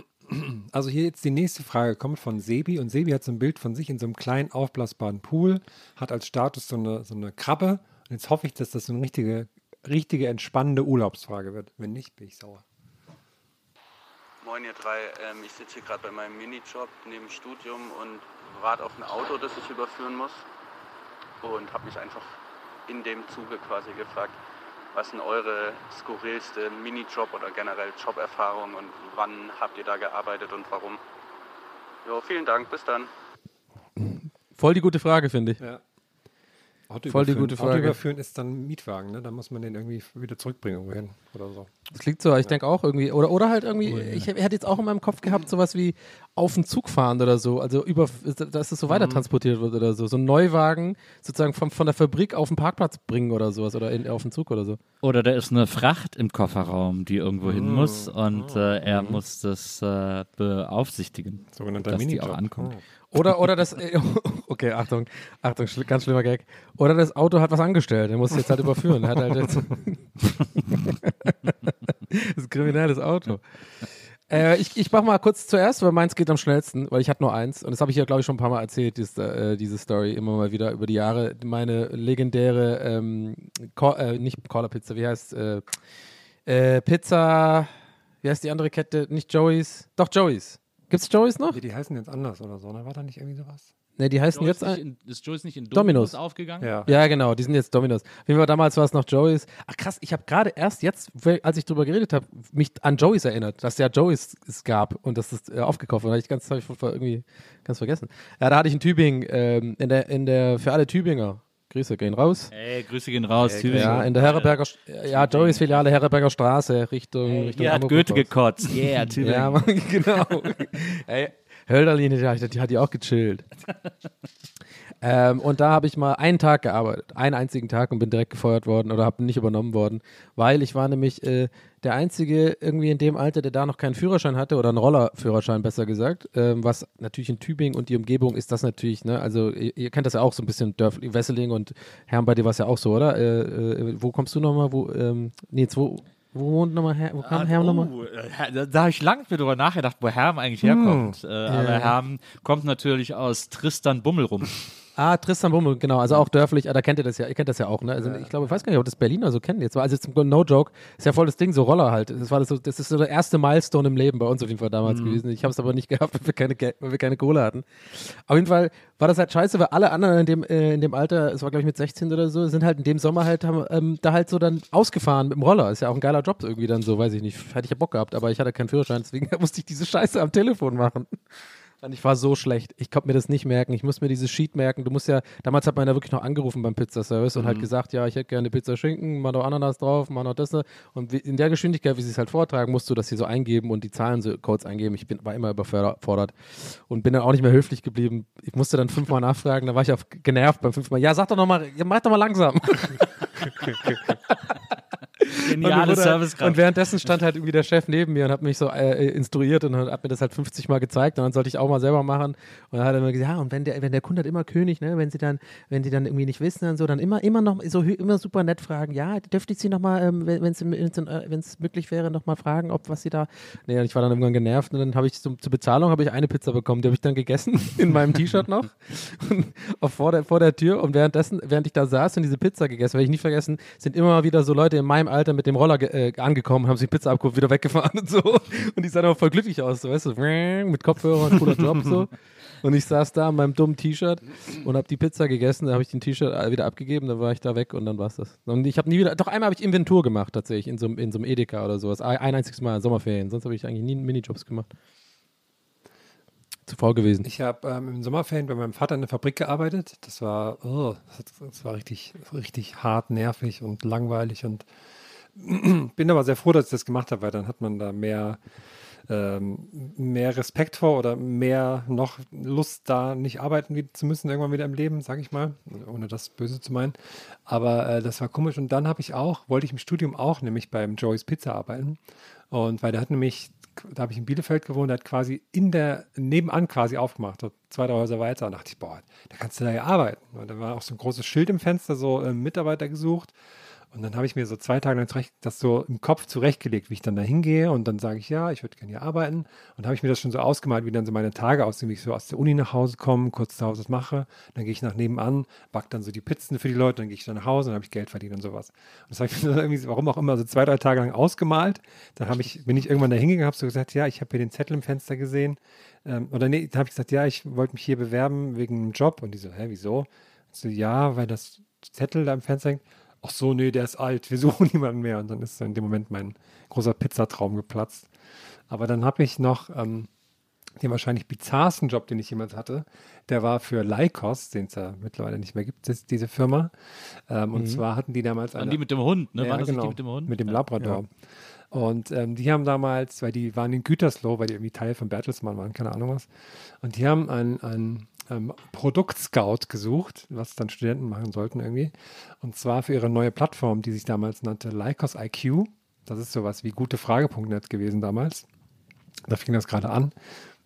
Also hier jetzt die nächste Frage kommt von Sebi und Sebi hat so ein Bild von sich in so einem kleinen aufblasbaren Pool, hat als Status so eine, so eine Krabbe und jetzt hoffe ich, dass das so eine richtige, richtige entspannende Urlaubsfrage wird. Wenn nicht, bin ich sauer. Moin ihr drei, ähm, ich sitze hier gerade bei meinem Minijob neben dem Studium und warte auf ein Auto, das ich überführen muss und habe mich einfach in dem Zuge quasi gefragt, was sind eure skurrilste Minijob oder generell Joberfahrung und wann habt ihr da gearbeitet und warum? Jo, vielen Dank, bis dann. Voll die gute Frage, finde ich. Ja. Auto Voll die gute Frage. Auto überführen ist dann ein Mietwagen, ne? Da muss man den irgendwie wieder zurückbringen irgendwo hin oder so. Das klingt so, ich denke auch irgendwie, oder, oder halt irgendwie, ich hätte jetzt auch in meinem Kopf gehabt, sowas wie auf den Zug fahren oder so, also über, dass es so weiter transportiert wird oder so, so ein Neuwagen sozusagen von, von der Fabrik auf den Parkplatz bringen oder sowas oder in, auf den Zug oder so. Oder da ist eine Fracht im Kofferraum, die irgendwo hin muss und äh, er muss das äh, beaufsichtigen. Sogenannter dass die Minijob. auch ankommt. Oder, oder das, äh, (laughs) okay, Achtung, Achtung, ganz schlimmer Gag. Oder das Auto hat was angestellt, er muss jetzt halt überführen. Er hat halt jetzt (laughs) das ist kriminelles Auto. Äh, ich, ich mach mal kurz zuerst, weil meins geht am schnellsten, weil ich hatte nur eins. Und das habe ich ja, glaube ich, schon ein paar Mal erzählt, dieses, äh, diese Story, immer mal wieder über die Jahre. Meine legendäre, ähm, Call, äh, nicht Caller Pizza, wie heißt äh, äh, Pizza, wie heißt die andere Kette? Nicht Joey's? Doch, Joey's. Gibt's Joey's noch? Die, die heißen jetzt anders oder so, ne? War da nicht irgendwie sowas? Ne, die heißen Joey jetzt. in, ist Joey's nicht in Dominos. Dominos, aufgegangen? Ja. Ja, genau, die sind jetzt Dominos. Auf jeden Fall damals war es noch Joey's. Ach krass, ich habe gerade erst jetzt, als ich drüber geredet habe, mich an Joey's erinnert, dass ja Joey's es gab und dass es äh, aufgekauft wurde. Ich ganz hab ich irgendwie ganz vergessen. Ja, da hatte ich in Tübingen, ähm, in der, in der, für alle Tübinger, Grüße gehen raus. Ey, Grüße gehen raus. Tübingen. Ja, in der Herreberger, ja, Joey's Filiale Herreberger Straße, Richtung, Ey, Richtung hier hat Hamburg Goethe gekotzt. Yeah, Tübingen. Ja, Mann, (laughs) genau. Ey, Hölderlin, die, die hat die auch gechillt. (laughs) ähm, und da habe ich mal einen Tag gearbeitet, einen einzigen Tag und bin direkt gefeuert worden oder habe nicht übernommen worden, weil ich war nämlich äh, der Einzige irgendwie in dem Alter, der da noch keinen Führerschein hatte oder einen Rollerführerschein besser gesagt, ähm, was natürlich in Tübingen und die Umgebung ist das natürlich, ne, also ihr, ihr kennt das ja auch so ein bisschen, Dörf, Wesseling und Herrn, bei dir war es ja auch so, oder? Äh, äh, wo kommst du nochmal, wo, ähm, Nils, wo, wo wohnt nochmal Herr, wo kam Herr nochmal? Oh, äh, da, da habe ich lange drüber nachgedacht, wo Herm eigentlich herkommt. Äh, Aber Herm kommt natürlich aus Tristan Bummelrum. Ah, Tristan Bummel, genau. Also auch dörflich, ah, da kennt ihr das ja, ihr kennt das ja auch, ne? Also ich glaube, ich weiß gar nicht, ob das Berliner so kennen jetzt. Also jetzt no joke, ist ja voll das Ding, so Roller halt. Das war das so, das ist so der erste Milestone im Leben bei uns auf jeden Fall damals gewesen. Ich habe es aber nicht gehabt, (laughs) weil wir keine weil wir keine Kohle hatten. Auf jeden Fall war das halt scheiße, weil alle anderen in dem, äh, in dem Alter, es war glaube ich mit 16 oder so, sind halt in dem Sommer halt, haben ähm, da halt so dann ausgefahren mit dem Roller. Ist ja auch ein geiler Job irgendwie dann so, weiß ich nicht. Hätte ich ja Bock gehabt, aber ich hatte keinen Führerschein, deswegen (laughs) musste ich diese Scheiße am Telefon machen. Und ich war so schlecht. Ich konnte mir das nicht merken. Ich muss mir dieses Sheet merken. Du musst ja, damals hat man ja wirklich noch angerufen beim Pizzaservice und halt gesagt, ja, ich hätte gerne Pizza Schinken, mach noch Ananas drauf, mach noch das. ne. Und in der Geschwindigkeit, wie sie es halt vortragen, musst du das hier so eingeben und die Zahlen so Codes eingeben. Ich bin, war immer überfordert und bin dann auch nicht mehr höflich geblieben. Ich musste dann fünfmal nachfragen, da war ich auf genervt beim fünfmal. Ja, sag doch nochmal, ja, mach doch mal langsam. (laughs) (laughs) Geniale Servicekraft. und währenddessen stand halt irgendwie der Chef neben mir und hat mich so äh, instruiert und hat mir das halt 50 Mal gezeigt und dann sollte ich auch mal selber machen. Und dann hat er mir gesagt, ja, und wenn der, wenn der Kunde hat immer König, ne, wenn sie dann, wenn sie dann irgendwie nicht wissen und so, dann immer, immer noch so immer super nett fragen, ja, dürfte ich sie nochmal, ähm, wenn es wenn's möglich wäre, nochmal fragen, ob was sie da. Nee, und ich war dann irgendwann genervt und dann habe ich zum, zur Bezahlung habe ich eine Pizza bekommen, die habe ich dann gegessen (laughs) in meinem T-Shirt noch und (laughs) auf, vor, der, vor der Tür und währenddessen, während ich da saß und diese Pizza gegessen, werde ich nicht vergessen, sind immer mal wieder so Leute in meinem Alter mit dem Roller äh, angekommen, haben sich Pizza abgeholt, wieder weggefahren und so. Und die sahen auch voll glücklich aus, so, weißt du, mit Kopfhörer und cooler Job so. Und ich saß da in meinem dummen T-Shirt und habe die Pizza gegessen, da habe ich den T-Shirt äh, wieder abgegeben, dann war ich da weg und dann war es das. Und ich habe nie wieder, doch einmal habe ich Inventur gemacht tatsächlich, in so, einem- in so einem Edeka oder sowas. Ein ein einziges Mal, Sommerferien, sonst habe ich eigentlich nie Minijobs gemacht. Zu faul gewesen. Ich habe ähm, im Sommerferien bei meinem Vater in der Fabrik gearbeitet. Das war, oh, das, das war richtig, richtig hart, nervig und langweilig und (clears throat) bin aber sehr froh, dass ich das gemacht habe, weil dann hat man da mehr, ähm, mehr Respekt vor oder mehr noch Lust, da nicht arbeiten zu müssen, irgendwann wieder im Leben, sage ich mal, ohne das Böse zu meinen. Aber äh, das war komisch. Und dann habe ich auch, wollte ich im Studium auch nämlich beim Joey's Pizza arbeiten. Und weil der hat nämlich, da habe ich in Bielefeld gewohnt, der hat quasi in der, nebenan quasi aufgemacht, so zwei, drei Häuser weiter. Und dachte ich, boah, da kannst du da ja arbeiten. Und da war auch so ein großes Schild im Fenster, so äh, Mitarbeiter gesucht. Und dann habe ich mir so zwei Tage lang das so im Kopf zurechtgelegt, wie ich dann da hingehe und dann sage ich, ja, ich würde gerne hier arbeiten. Und habe ich mir das schon so ausgemalt, wie dann so meine Tage aussehen, wie ich so aus der Uni nach Hause komme, kurz zu Hause was mache. Dann gehe ich nach nebenan, back dann so die Pizzen für die Leute, dann gehe ich dann nach Hause und habe ich Geld verdient und sowas. Und das habe ich mir (laughs) dann irgendwie, warum auch immer, so zwei, drei Tage lang ausgemalt. Dann habe ich, bin ich irgendwann da hingegangen, habe so gesagt, ja, ich habe hier den Zettel im Fenster gesehen. Ähm, oder nee, dann habe ich gesagt, ja, ich wollte mich hier bewerben wegen einem Job. Und die so, hä, wieso? Ich so, ja, weil das Zettel da im Fenster hängt. Ach so, nee, der ist alt, wir (laughs) suchen niemanden mehr. Und dann ist in dem Moment mein großer Pizzatraum geplatzt. Aber dann habe ich noch ähm, den wahrscheinlich bizarrsten Job, den ich jemals hatte. Der war für Lycos, den es ja mittlerweile nicht mehr gibt, das, diese Firma. Ähm, Und zwar hatten die damals eine, die mit dem Hund, ne? ja, Waren das genau, nicht die mit dem Hund? Mit dem Ja. Labrador. Und ähm, die haben damals, weil die waren in Gütersloh, weil die irgendwie Teil von Bertelsmann waren, keine Ahnung was. Und die haben einen, einen ähm, Produktscout gesucht, was dann Studenten machen sollten irgendwie. Und zwar für ihre neue Plattform, die sich damals nannte Lycos IQ. Das ist sowas wie gutefrage.net gewesen damals. Da fing das gerade an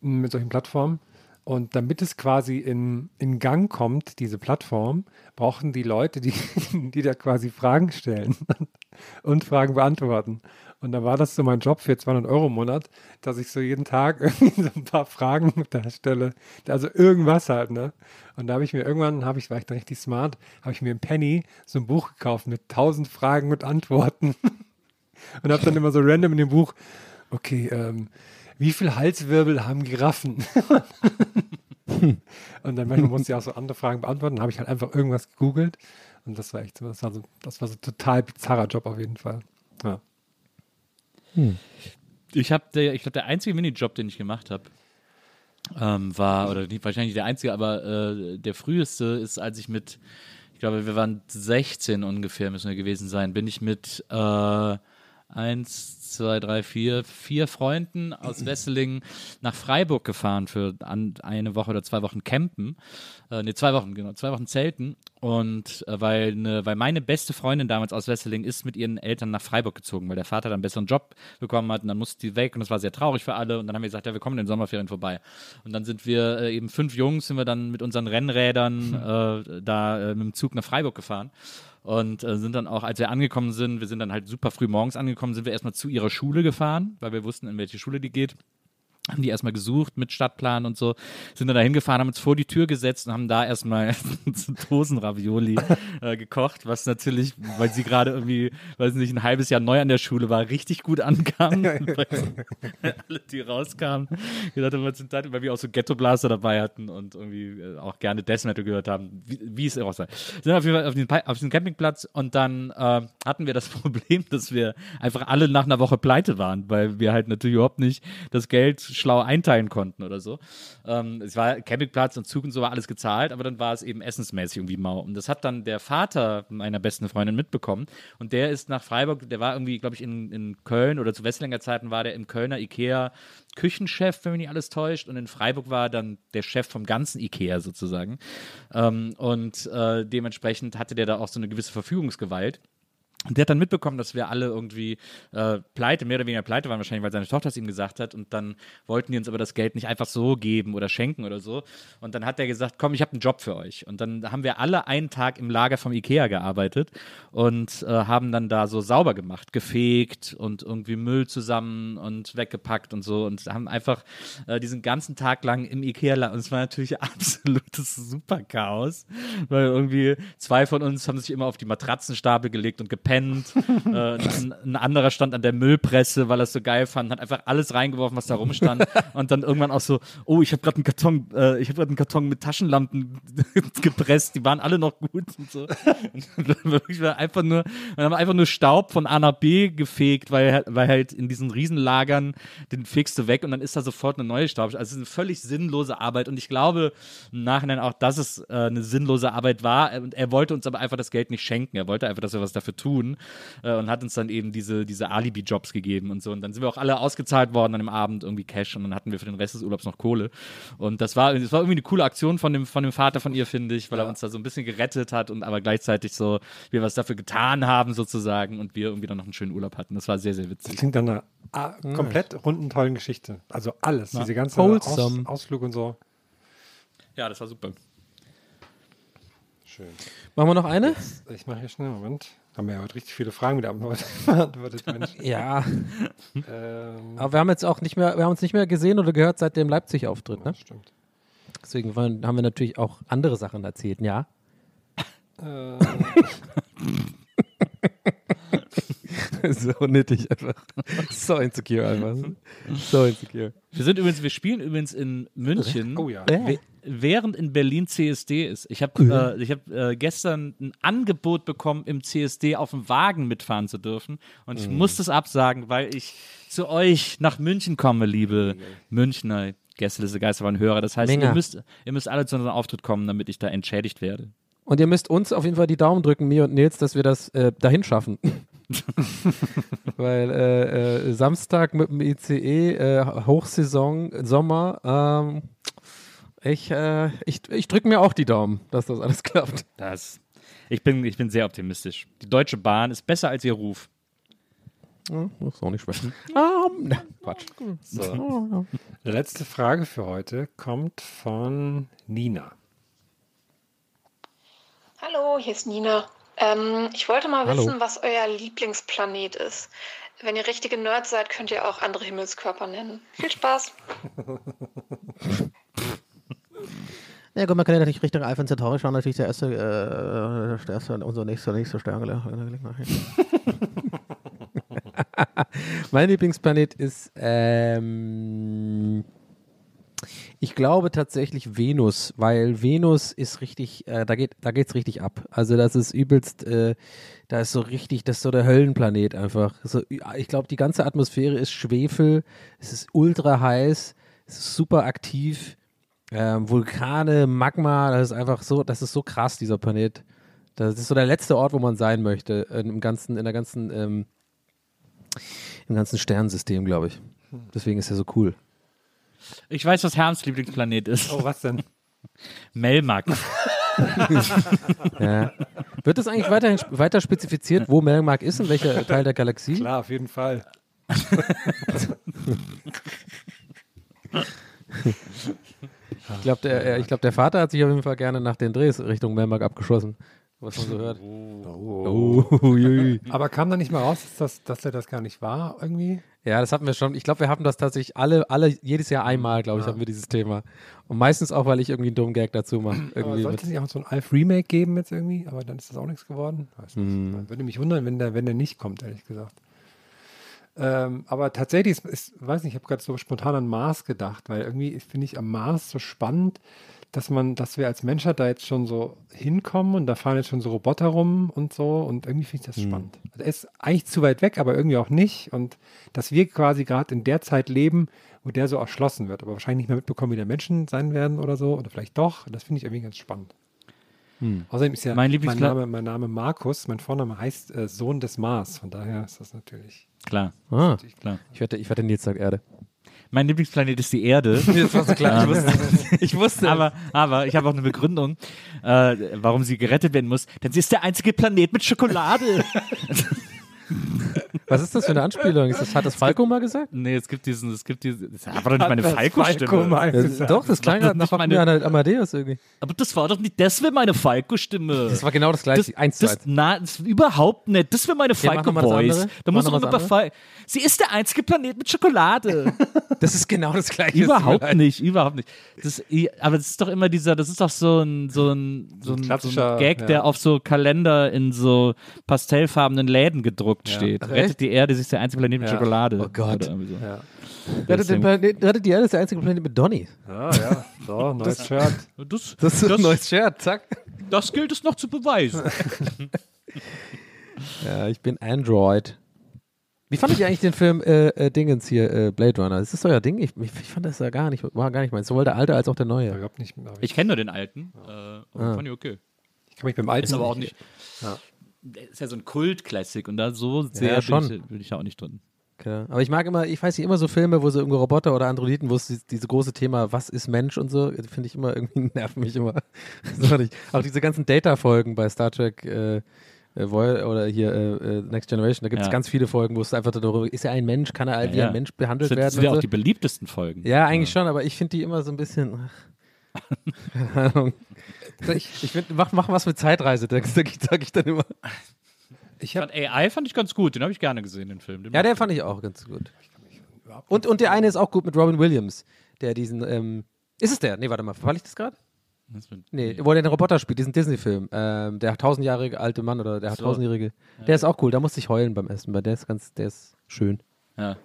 mit solchen Plattformen. Und damit es quasi in, in Gang kommt, diese Plattform, brauchen die Leute, die, (laughs) die da quasi Fragen stellen (laughs) und Fragen beantworten. Und da war das so mein Job für 200 Euro im Monat, dass ich so jeden Tag (laughs) irgendwie so ein paar Fragen da stelle. Also irgendwas halt, ne? Und da habe ich mir irgendwann, habe ich, war ich dann richtig smart, habe ich mir im Penny so ein Buch gekauft mit 1000 Fragen und Antworten. (laughs) Und habe dann immer so random in dem Buch, okay, ähm, wie viel Halswirbel haben Giraffen? (laughs) und dann manchmal musste ich auch so andere Fragen beantworten. Habe ich halt einfach irgendwas gegoogelt. Und das war echt das war so, das war so ein total bizarrer Job auf jeden Fall. Ja. Ich habe, ich glaube, der einzige Minijob, den ich gemacht habe, ähm, war, oder nicht, wahrscheinlich der einzige, aber äh, der früheste ist, als ich mit, ich glaube, wir waren 16 ungefähr, müssen wir gewesen sein, bin ich mit äh, eins, zwei, drei, vier, vier Freunden aus (clears throat) Wesseling nach Freiburg gefahren für an, eine Woche oder zwei Wochen campen. Äh, ne, zwei Wochen, genau, zwei Wochen zelten. Und äh, weil, ne, weil meine beste Freundin damals aus Wesseling ist mit ihren Eltern nach Freiburg gezogen, weil der Vater dann einen besseren Job bekommen hat und dann musste die weg und das war sehr traurig für alle. Und dann haben wir gesagt, ja, wir kommen in den Sommerferien vorbei. Und dann sind wir äh, eben fünf Jungs, sind wir dann mit unseren Rennrädern (laughs) äh, da äh, mit dem Zug nach Freiburg gefahren und äh, sind dann auch, als wir angekommen sind, wir sind dann halt super früh morgens angekommen, sind wir erstmal zu ihrer Schule gefahren, weil wir wussten, in welche Schule die geht haben die erstmal gesucht mit Stadtplan und so, sind dann da hingefahren, haben uns vor die Tür gesetzt und haben da erstmal (laughs) Dosenravioli äh, gekocht, was natürlich, weil sie gerade irgendwie, weiß nicht, ein halbes Jahr neu an der Schule war, richtig gut ankam. (laughs) alle, die rauskamen, gedacht haben, was sind das? weil wir auch so Ghetto-Blaster dabei hatten und irgendwie äh, auch gerne Death Metal gehört haben, wie, wie es auch sei. Sind auf jeden Fall auf den, auf den Campingplatz und dann äh, hatten wir das (laughs) Problem, dass wir einfach alle nach einer Woche pleite waren, weil wir halt natürlich überhaupt nicht das Geld schlau einteilen konnten oder so. Ähm, es war Campingplatz und Zug und so war alles gezahlt, aber dann war es eben essensmäßig irgendwie mau. Und das hat dann der Vater meiner besten Freundin mitbekommen und der ist nach Freiburg, der war irgendwie, glaube ich, in, in Köln oder zu Wesslinger Zeiten war der im Kölner Ikea Küchenchef, wenn mich nicht alles täuscht. Und in Freiburg war dann der Chef vom ganzen Ikea sozusagen. Ähm, und äh, dementsprechend hatte der da auch so eine gewisse Verfügungsgewalt. Und der hat dann mitbekommen, dass wir alle irgendwie äh, pleite, mehr oder weniger pleite waren, wahrscheinlich, weil seine Tochter es ihm gesagt hat. Und dann wollten die uns aber das Geld nicht einfach so geben oder schenken oder so. Und dann hat er gesagt, komm, ich habe einen Job für euch. Und dann haben wir alle einen Tag im Lager vom Ikea gearbeitet und äh, haben dann da so sauber gemacht, gefegt und irgendwie Müll zusammen und weggepackt und so. Und haben einfach äh, diesen ganzen Tag lang im Ikea, und es war natürlich (laughs) absolutes Superchaos, weil irgendwie zwei von uns haben sich immer auf die Matratzenstapel gelegt und gepennt. Äh, ein, ein anderer stand an der Müllpresse, weil er es so geil fand, hat einfach alles reingeworfen, was da rumstand. (laughs) und dann irgendwann auch so, oh, ich habe gerade einen Karton, äh, ich habe gerade einen Karton mit Taschenlampen (laughs) gepresst, die waren alle noch gut und so. (laughs) Und einfach nur, wir haben einfach nur Staub von A nach B gefegt, weil, weil halt in diesen Riesenlagern den fegst du weg und dann ist da sofort eine neue Staub. Also es ist eine völlig sinnlose Arbeit und ich glaube im Nachhinein auch, dass es äh, eine sinnlose Arbeit war und er wollte uns aber einfach das Geld nicht schenken. Er wollte einfach, dass wir was dafür tun äh, und hat uns dann eben diese, diese Alibi-Jobs gegeben und so. Und dann sind wir auch alle ausgezahlt worden an dem Abend, irgendwie Cash und dann hatten wir für den Rest des Urlaubs noch Kohle. Und das war, das war irgendwie eine coole Aktion von dem, von dem Vater von ihr, finde ich, weil er uns da so ein bisschen gerettet hat und aber gleichzeitig so, wir was dafür getan haben sozusagen und wir irgendwie dann noch einen schönen Urlaub hatten. Das war sehr, sehr witzig. Klingt dann einer ah, komplett runden, tollen Geschichte. Also alles, diese ganze Aus. Ausflug und so. Ja, das war super. Schön. Machen wir noch eine? Ich mache hier schnell, Moment. Haben wir ja heute richtig viele Fragen wieder beantwortet, (laughs) Mensch. Ja. Ähm, Aber wir haben jetzt auch nicht mehr, wir haben uns nicht mehr gesehen oder gehört seit dem Leipzig-Auftritt, ne? Stimmt. Deswegen haben wir natürlich auch andere Sachen erzählt, ja. Äh, (laughs) (laughs) so nittig einfach. So insecure einfach. So insecure. Wir sind übrigens, wir spielen übrigens in München. oh ja. Wäh- Während in Berlin CSD ist. Ich habe äh, ich hab, äh, gestern ein Angebot bekommen, im CSD auf dem Wagen mitfahren zu dürfen. Und ich muss das absagen, weil ich zu euch nach München komme, liebe Münchner Gästeliste Geisterbahn-Hörer. Das heißt, Menge. ihr müsst, ihr müsst alle zu unserem Auftritt kommen, damit ich da entschädigt werde. Und ihr müsst uns auf jeden Fall die Daumen drücken, mir und Nils, dass wir das äh, dahin schaffen. (laughs) Weil äh, äh, Samstag mit dem ICE, äh, Hochsaison, Sommer, ähm, ich, äh, ich, ich drücke mir auch die Daumen, dass das alles (laughs) klappt. Das, ich, bin, ich bin sehr optimistisch. Die Deutsche Bahn ist besser als ihr Ruf. Ja, ist auch nicht schwer. Ähm, (laughs) ne, Quatsch. So. Die letzte Frage für heute kommt von Nina. Hallo, hier ist Nina. Ähm, ich wollte mal Hallo. wissen, was euer Lieblingsplanet ist. Wenn ihr richtige Nerds seid, könnt ihr auch andere Himmelskörper nennen. Viel Spaß! (laughs) Ja gut, man kann ja natürlich Richtung Alpha Centauri schauen, natürlich der erste, äh, der erste unser nächster, nächster Stern. (laughs) (laughs) mein Lieblingsplanet ist ähm, Ich glaube tatsächlich Venus, weil Venus ist richtig, äh, da geht da geht's richtig ab. Also das ist übelst, äh, da ist so richtig, das ist so der Höllenplanet einfach. So, ich glaube, die ganze Atmosphäre ist Schwefel, es ist ultra heiß, es ist super aktiv, ähm, Vulkane, Magma, das ist einfach so, das ist so krass, dieser Planet. Das ist so der letzte Ort, wo man sein möchte, im ganzen, in der ganzen, ähm, im ganzen Sternensystem, glaube ich. Deswegen ist er so cool. Ich weiß, was Herms Lieblingsplanet ist. Oh, was denn? (laughs) Melmac. Ja. Wird das eigentlich weiterhin, weiter spezifiziert, wo Melmark ist, in welcher Teil der Galaxie? Klar, auf jeden Fall. (laughs) Ich glaube, der, äh, ich glaub, der Vater hat sich auf jeden Fall gerne nach den Drehs Richtung Melmark abgeschossen. Was man so hört. Oh. ui. Aber kam da nicht mal raus, dass, das, dass er das gar nicht war, irgendwie? Ja, das hatten wir schon. Ich glaube, wir haben das tatsächlich alle, alle jedes Jahr einmal, glaube ich, haben wir dieses Thema. Und meistens auch, weil ich irgendwie einen dummen Gag dazu mache. Sollte es nicht auch so ein Alf-Remake geben jetzt irgendwie? Aber dann ist das auch nichts geworden. Hm. Würde mich wundern, wenn der, wenn der nicht kommt, ehrlich gesagt. Ähm, aber tatsächlich, ist, ist, weiß nicht, ich habe gerade so spontan an Mars gedacht, weil irgendwie finde ich am Mars so spannend, dass man, dass wir als Menschheit da jetzt schon so hinkommen und da fahren jetzt schon so Roboter rum und so und irgendwie finde ich das spannend. Also er ist eigentlich zu weit weg, aber irgendwie auch nicht und dass wir quasi gerade in der Zeit leben, wo der so erschlossen wird, aber wahrscheinlich nicht mehr mitbekommen, wie der Menschen sein werden oder so oder vielleicht doch. Das finde ich irgendwie ganz spannend. Außerdem ist ja Mein mein, Name, mein Name Markus, mein Vorname heißt äh, Sohn des Mars, von daher ist das natürlich. Klar, ah, klar. ich wette, ich wette Nils sagt Erde. Mein Lieblingsplanet ist die Erde. Das war so klar. Ich wusste, (laughs) ich wusste aber, aber ich habe auch eine Begründung, äh, warum sie gerettet werden muss. Denn sie ist der einzige Planet mit Schokolade. (laughs) Was ist das für eine Anspielung? Ist das, hat das Falco mal gesagt? nee, es gibt diesen, es gibt diesen, das war doch nicht meine Falco-Stimme. Ja, doch, das klang das gerade nach meine- mir an Amadeus irgendwie. Aber das war doch nicht, das wäre meine Falco-Stimme. Das war genau das gleiche. Das, eins das, na, das überhaupt nicht. Das wäre meine Falco-Voice. Da muss man über das Fal Sie ist der einzige Planet mit Schokolade. (laughs) Das ist genau das gleiche. überhaupt nicht, überhaupt nicht. Das, aber das ist doch immer dieser, das ist doch so ein, so ein, so ein, so ein Gag, ja. der auf so Kalender in so pastellfarbenen Läden gedruckt steht. Ach, Rettet die Erde, sie ist der einzige Planet mit Ja. Schokolade. Oh Gott. So. Ja. Rettet, den Planet, rettet die Erde ist der einzige Planet mit Donny. Ah, ja. So, neues Shirt. Das, Das ist ein neues Shirt, zack. das gilt es noch zu beweisen. (laughs) Ja, ich bin Android. Wie fandet ihr eigentlich den Film äh, äh, Dingens hier, äh, Blade Runner? Ist das euer Ding? Ich, ich, ich fand das ja gar nicht, war gar nicht meins. Sowohl der alte als auch der neue. Nicht. aber Ich kenne nur den alten. Äh, aber Ah. fand ich okay. Ich kann mich beim alten. Ist aber auch nicht. Ja. Ist ja so ein Kult-Classic und da so sehr ja, schon. Bin, ich, bin ich auch nicht drin. Okay. Aber ich mag immer, ich weiß nicht, immer so Filme, wo so irgendwie Roboter oder Androiden, wo es dieses, diese große Thema, was ist Mensch und so, finde ich immer irgendwie, (laughs) nerven mich immer. Auch diese ganzen Data-Folgen bei Star Trek äh, äh, oder hier äh, äh, Next Generation, da gibt es Ja. ganz viele Folgen, wo es einfach darüber ist er ein Mensch, kann er Ja, wie ein Mensch Das behandelt sind, das werden? sind ja auch so. die beliebtesten Folgen. Ja, eigentlich schon, aber ich finde die immer so ein bisschen. (laughs) Keine Ahnung. Ich, ich find, mach, mach was mit Zeitreise, sag ich, sag ich dann immer. Ich Fand AI fand ich ganz gut, den habe ich gerne gesehen, den Film. Den Ja, der fand ich auch ganz gut. Und, und der eine ist auch gut mit Robin Williams, der diesen. Ähm, ist es der? Nee, warte mal, verfall ich das gerade? Nee, wo er den Roboter spielt, diesen Disney-Film. Ähm, der tausendjährige alte Mann oder der So. tausendjährige. Der ist auch cool, da musste ich heulen beim Essen, weil der ist ganz, der ist schön. Ja.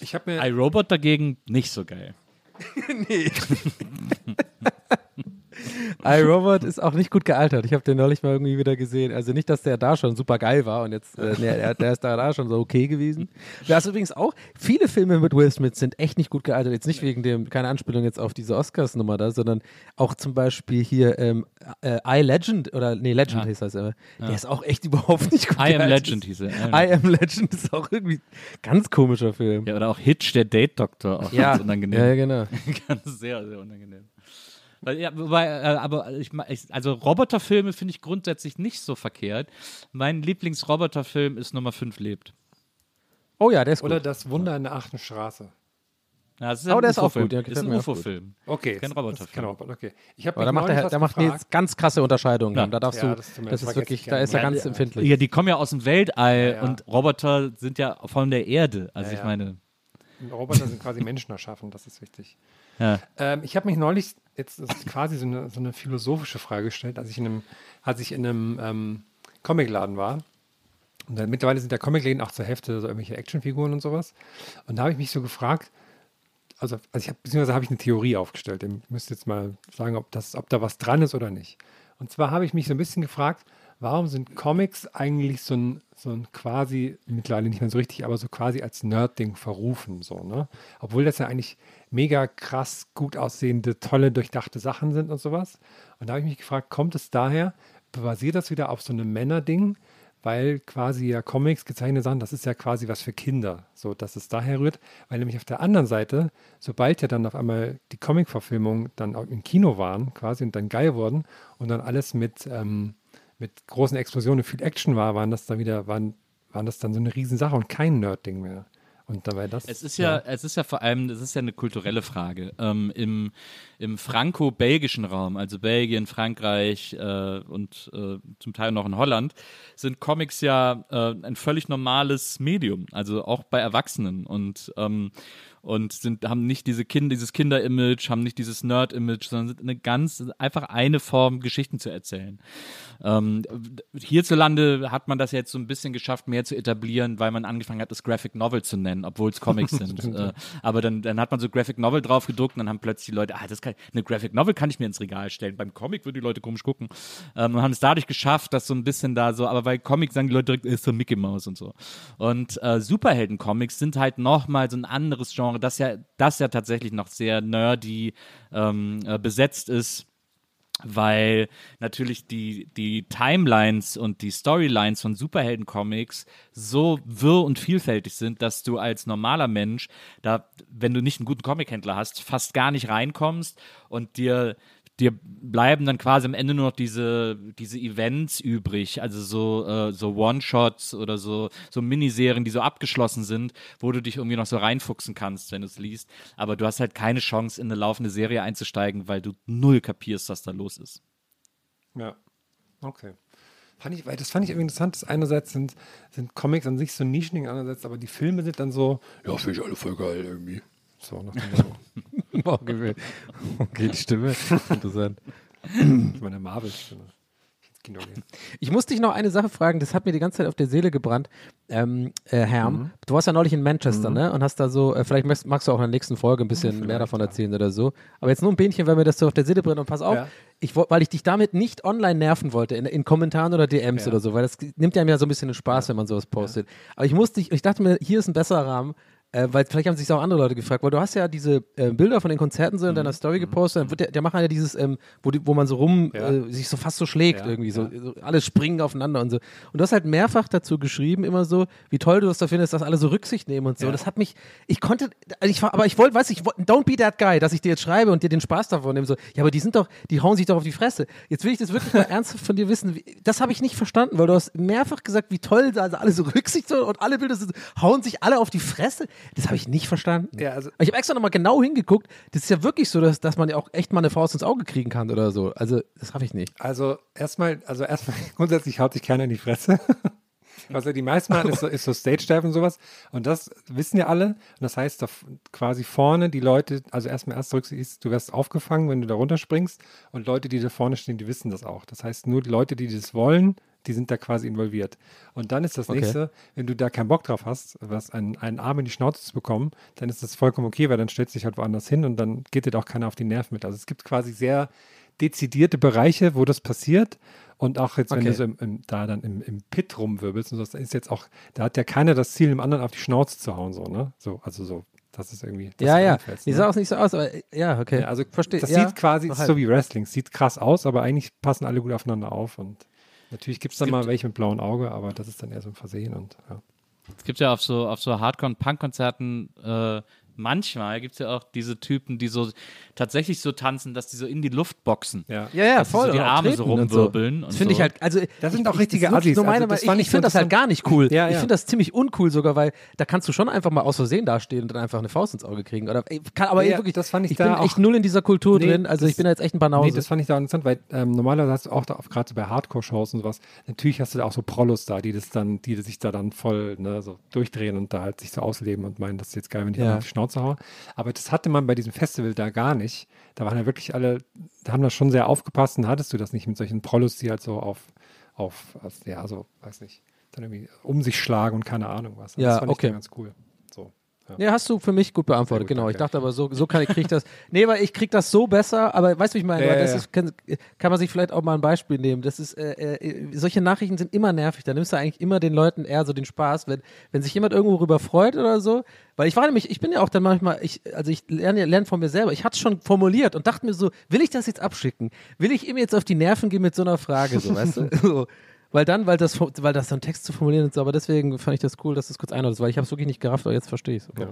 Ich habe mir. iRobot dagegen nicht so geil. (laughs) (laughs) iRobot ist auch nicht gut gealtert. Ich habe den neulich mal irgendwie wieder gesehen. Also nicht, dass der da schon super geil war und jetzt, äh, nee, der, ist da, da schon so okay gewesen. Da ist übrigens auch, viele Filme mit Will Smith sind echt nicht gut gealtert. Jetzt nicht wegen dem, keine Anspielung jetzt auf diese Oscars-Nummer da, sondern auch zum Beispiel hier ähm, äh, I Legend oder, nee, Legend Ja. hieß das immer. Der ist auch echt überhaupt nicht gut I Am gealtert. Legend hieß er. I Am Legend ist auch irgendwie ganz komischer Film. Ja, oder auch Hitch, der Date-Doktor. Auch Ja, ganz unangenehm. ja, ja, genau. (laughs) ganz sehr, sehr unangenehm. Weil, ja, wobei, äh, aber ich, also Roboterfilme finde ich grundsätzlich nicht so verkehrt. Mein Lieblingsroboterfilm ist Nummer 5 lebt. Oh ja, der ist gut. Oder das Wunder in der achten Straße. Ja, das ist Oh, ein der ist auch gut, der ist ein. UFO-Film. Okay. Kein Roboterfilm. Kein Roboter, okay. Ich habe Aber da macht, der, da macht Nils ganz krasse Unterscheidungen. Ja. Da darfst Ja, du, das das, ist wirklich, ich da ist er Ja, ganz ja. empfindlich. Ja, die kommen ja aus dem Weltall Ja, ja. und Roboter sind ja von der Erde. Also Ja, ich ja. meine, Roboter sind quasi Menschen erschaffen, das ist wichtig. ja. Ähm, ich habe mich neulich jetzt ist quasi so eine, so eine philosophische Frage gestellt, als ich in einem, als ich in einem ähm, Comicladen war. Und dann, mittlerweile sind ja Comicläden auch zur Hälfte so irgendwelche Actionfiguren und sowas. Und da habe ich mich so gefragt, also, also ich habe, beziehungsweise habe ich eine Theorie aufgestellt. Ich müsste jetzt mal sagen, ob, das, ob da was dran ist oder nicht. Und zwar habe ich mich so ein bisschen gefragt, warum sind Comics eigentlich so ein, so ein quasi, mittlerweile nicht mehr so richtig, aber so quasi als Nerd-Ding verrufen, so, ne? Obwohl das ja eigentlich mega krass gut aussehende, tolle, durchdachte Sachen sind und sowas. Und da habe ich mich gefragt, kommt es daher, basiert das wieder auf so einem Männerding? weil quasi ja Comics, gezeichnete Sachen, das ist ja quasi was für Kinder, so dass es daher rührt, weil nämlich auf der anderen Seite, sobald ja dann auf einmal die Comic-Verfilmungen dann auch im Kino waren, quasi und dann geil wurden und dann alles mit, ähm, mit großen Explosionen, viel Action war, waren das dann wieder, waren, waren das dann so eine Riesensache und kein Nerd-Ding mehr. Und dabei das. Es ist ja, ja, es ist ja vor allem, es ist ja eine kulturelle Frage. Ähm, Im im franco-belgischen Raum, also Belgien, Frankreich äh, und äh, zum Teil noch in Holland, sind Comics ja äh, ein völlig normales Medium, also auch bei Erwachsenen. Und ähm, und sind, haben nicht diese kind, dieses Kinder-Image, haben nicht dieses Nerd-Image, sondern sind eine ganz, einfach eine Form, Geschichten zu erzählen. Ähm, hierzulande hat man das jetzt so ein bisschen geschafft, mehr zu etablieren, weil man angefangen hat, das Graphic Novel zu nennen, obwohl es Comics (laughs) sind. äh, aber dann, dann hat man so Graphic Novel drauf gedruckt und dann haben plötzlich die Leute, ah, das kann, eine Graphic Novel kann ich mir ins Regal stellen. Beim Comic würden die Leute komisch gucken. Ähm, und haben es dadurch geschafft, dass so ein bisschen da so, aber bei Comics sagen die Leute direkt, ist so Mickey Mouse und so. Und äh, Superhelden-Comics sind halt nochmal so ein anderes Genre Genre, das ja, das ja tatsächlich noch sehr nerdy ähm, äh, besetzt ist weil natürlich die, die Timelines und die Storylines von Superhelden-Comics so wirr und vielfältig sind, dass du als normaler Mensch, da, wenn du nicht einen guten Comichändler hast, fast gar nicht reinkommst und dir dir bleiben dann quasi am Ende nur noch diese, diese Events übrig, also so, äh, so One-Shots oder so, so Miniserien, die so abgeschlossen sind, wo du dich irgendwie noch so reinfuchsen kannst, wenn du es liest. Aber du hast halt keine Chance, in eine laufende Serie einzusteigen, weil du null kapierst, was da los ist. Ja, okay. Fand ich, weil das fand ich irgendwie interessant. Das einerseits sind, sind Comics an sich so Nischending, andererseits aber die Filme sind dann so, ja, finde ich alle voll geil irgendwie. So, nach dem Motto. (laughs) okay, okay, die Stimme. Interessant. Das ist meine Marvel-Stimme. Ich muss dich noch eine Sache fragen, das hat mir die ganze Zeit auf der Seele gebrannt. Ähm, äh, Herm, mhm. du warst ja neulich in Manchester, mhm. ne? Und hast da so, äh, vielleicht magst, magst, du auch in der nächsten Folge ein bisschen ja, mehr davon erzählen ja. oder so. Aber jetzt nur ein Bähnchen, weil mir das so auf der Seele brennt. Und pass auf, ja. ich, weil ich dich damit nicht online nerven wollte, in, in Kommentaren oder DMs oder so, weil das nimmt ja mir so ein bisschen den Spaß, wenn man sowas postet. Aber ich musste, ich dachte mir, hier ist ein besserer Rahmen. Äh, weil vielleicht haben sich auch andere Leute gefragt, weil du hast ja diese äh, Bilder von den Konzerten so in deiner mhm. Story mhm. gepostet, dann wird der, der macht ja dieses, ähm, wo, die, wo man so rum, ja. äh, sich so fast so schlägt ja, irgendwie, so, ja. so, alle springen aufeinander und so. Und du hast halt mehrfach dazu geschrieben, immer so, wie toll du das da findest, dass alle so Rücksicht nehmen und so. Das hat mich, ich konnte, also ich aber ich wollte, weiß ich, don't be that guy, dass ich dir jetzt schreibe und dir den Spaß davon nehme, so, ja, aber die sind doch, die hauen sich doch auf die Fresse. Jetzt will ich das wirklich mal (laughs) ernsthaft von dir wissen, wie, das habe ich nicht verstanden, weil du hast mehrfach gesagt, wie toll, also alle so (laughs) Rücksicht und alle Bilder sind, hauen sich alle auf die Fresse. Das habe ich nicht verstanden. Ja, also ich habe extra nochmal genau hingeguckt. Das ist ja wirklich so, dass, dass man ja auch echt mal eine Faust ins Auge kriegen kann oder so. Also, das habe ich nicht. Also, erstmal, also erstmal, (laughs) grundsätzlich haut sich keiner in die Fresse. (laughs) Was ja die meisten machen, ist so, ist so Stage-Dive und sowas. Und das wissen ja alle. Und das heißt, da quasi vorne die Leute, also erstmal erst Rücksicht, du wirst aufgefangen, wenn du da runterspringst. Und Leute, die da vorne stehen, die wissen das auch. Das heißt, nur die Leute, die das wollen, die sind da quasi involviert. Und dann ist das okay. nächste, wenn du da keinen Bock drauf hast, was einen, einen Arm in die Schnauze zu bekommen, dann ist das vollkommen okay, weil dann stellst du dich halt woanders hin und dann geht dir doch keiner auf die Nerven mit. Also es gibt quasi sehr dezidierte Bereiche, wo das passiert. Und auch jetzt, wenn du so im, im, da dann im, im Pit rumwirbelst und so, ist jetzt auch, da hat ja keiner das Ziel, dem anderen auf die Schnauze zu hauen, so, ne? So, also so das ist irgendwie. Das ja, ja. Die ne? sah auch nicht so aus, aber ja, okay. Ja, also verstehe. Das ja, sieht quasi so wie Wrestling. Sieht krass aus, aber eigentlich passen alle gut aufeinander auf und Natürlich gibt's dann gibt es dann mal welche mit blauem Auge, aber das ist dann eher so ein Versehen und ja. Es gibt ja auf so, auf so Hardcore-Punk-Konzerten äh, manchmal gibt es ja auch diese Typen, die so tatsächlich so tanzen, dass die so in die Luft boxen. Ja, ja, ja voll. So die Arme so rumwirbeln. So. Das finde ich halt, also das sind auch richtige Assis. So meine, also, ich, ich finde das halt gar nicht cool. Ja, ja. Ich finde das ziemlich uncool sogar, weil da kannst du schon einfach mal aus Versehen dastehen und dann einfach eine Faust ins Auge kriegen. Oder, kann, aber ja, wirklich, das fand ich, ich da bin echt null in dieser Kultur nee, drin. Also das, ich bin da jetzt echt ein Banause. Nee, das fand ich da interessant, weil ähm, normalerweise hast du auch da, gerade so bei Hardcore-Shows und sowas, natürlich hast du da auch so Prolos da, die das dann, die sich da dann voll ne, so durchdrehen und da halt sich so ausleben und meinen, das ist jetzt geil, wenn ich ja. auf die Schnauze haue. Aber das hatte man bei diesem Festival da gar nicht. Da waren ja wirklich alle, da haben da schon sehr aufgepasst und hattest du das nicht mit solchen Prollos, die halt so auf, auf, ja, so, weiß nicht, dann irgendwie um sich schlagen und keine Ahnung was. Also ja, das fand okay. ich ganz cool. Ja, hast du für mich gut beantwortet, gut, genau. Ich danke. dachte aber, so, so kann ich, krieg ich das. Nee, weil ich krieg das so besser, aber weißt du, wie ich meine? Ja, ja, ist, kann, kann man sich vielleicht auch mal ein Beispiel nehmen. Das ist, äh, äh, solche Nachrichten sind immer nervig. Da nimmst du eigentlich immer den Leuten eher so den Spaß, wenn, wenn sich jemand irgendwo rüber freut oder so. Weil ich war nämlich, ich bin ja auch dann manchmal, ich, also ich lerne, lerne von mir selber. Ich hatte es schon formuliert und dachte mir so, will ich das jetzt abschicken? Will ich ihm jetzt auf die Nerven gehen mit so einer Frage, so, weißt du? (laughs) So. Weil dann, weil das, weil das so ein Text zu formulieren so, aber deswegen fand ich das cool, dass du es kurz einordnest, weil ich habe es wirklich nicht gerafft, aber jetzt verstehe ich es. Ja.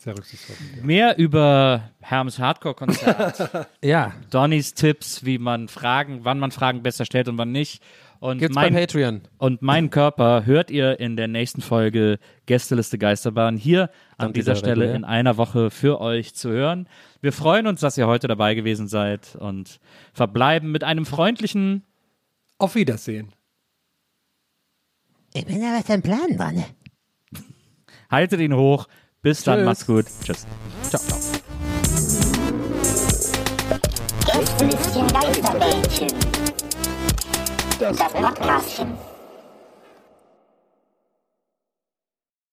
Sehr rücksichtsvoll. dir. Mehr über Herms Hardcore-Konzert, (laughs) Ja, Donnys Tipps, wie man Fragen, wann man Fragen besser stellt und wann nicht. Und gibt's bei mein, Patreon. und meinen Körper hört ihr in der nächsten Folge Gästeliste Geisterbahn hier an dieser wieder Stelle regulär. in einer Woche für euch zu hören. Wir freuen uns, dass ihr heute dabei gewesen seid und verbleiben mit einem freundlichen Auf Wiedersehen. Ich bin ja was ein Plan dran. Haltet ihn hoch. Bis dann, Tschüss. macht's gut. Tschüss. Ciao, ciao. Geisterbällchen. Das Podcastchen.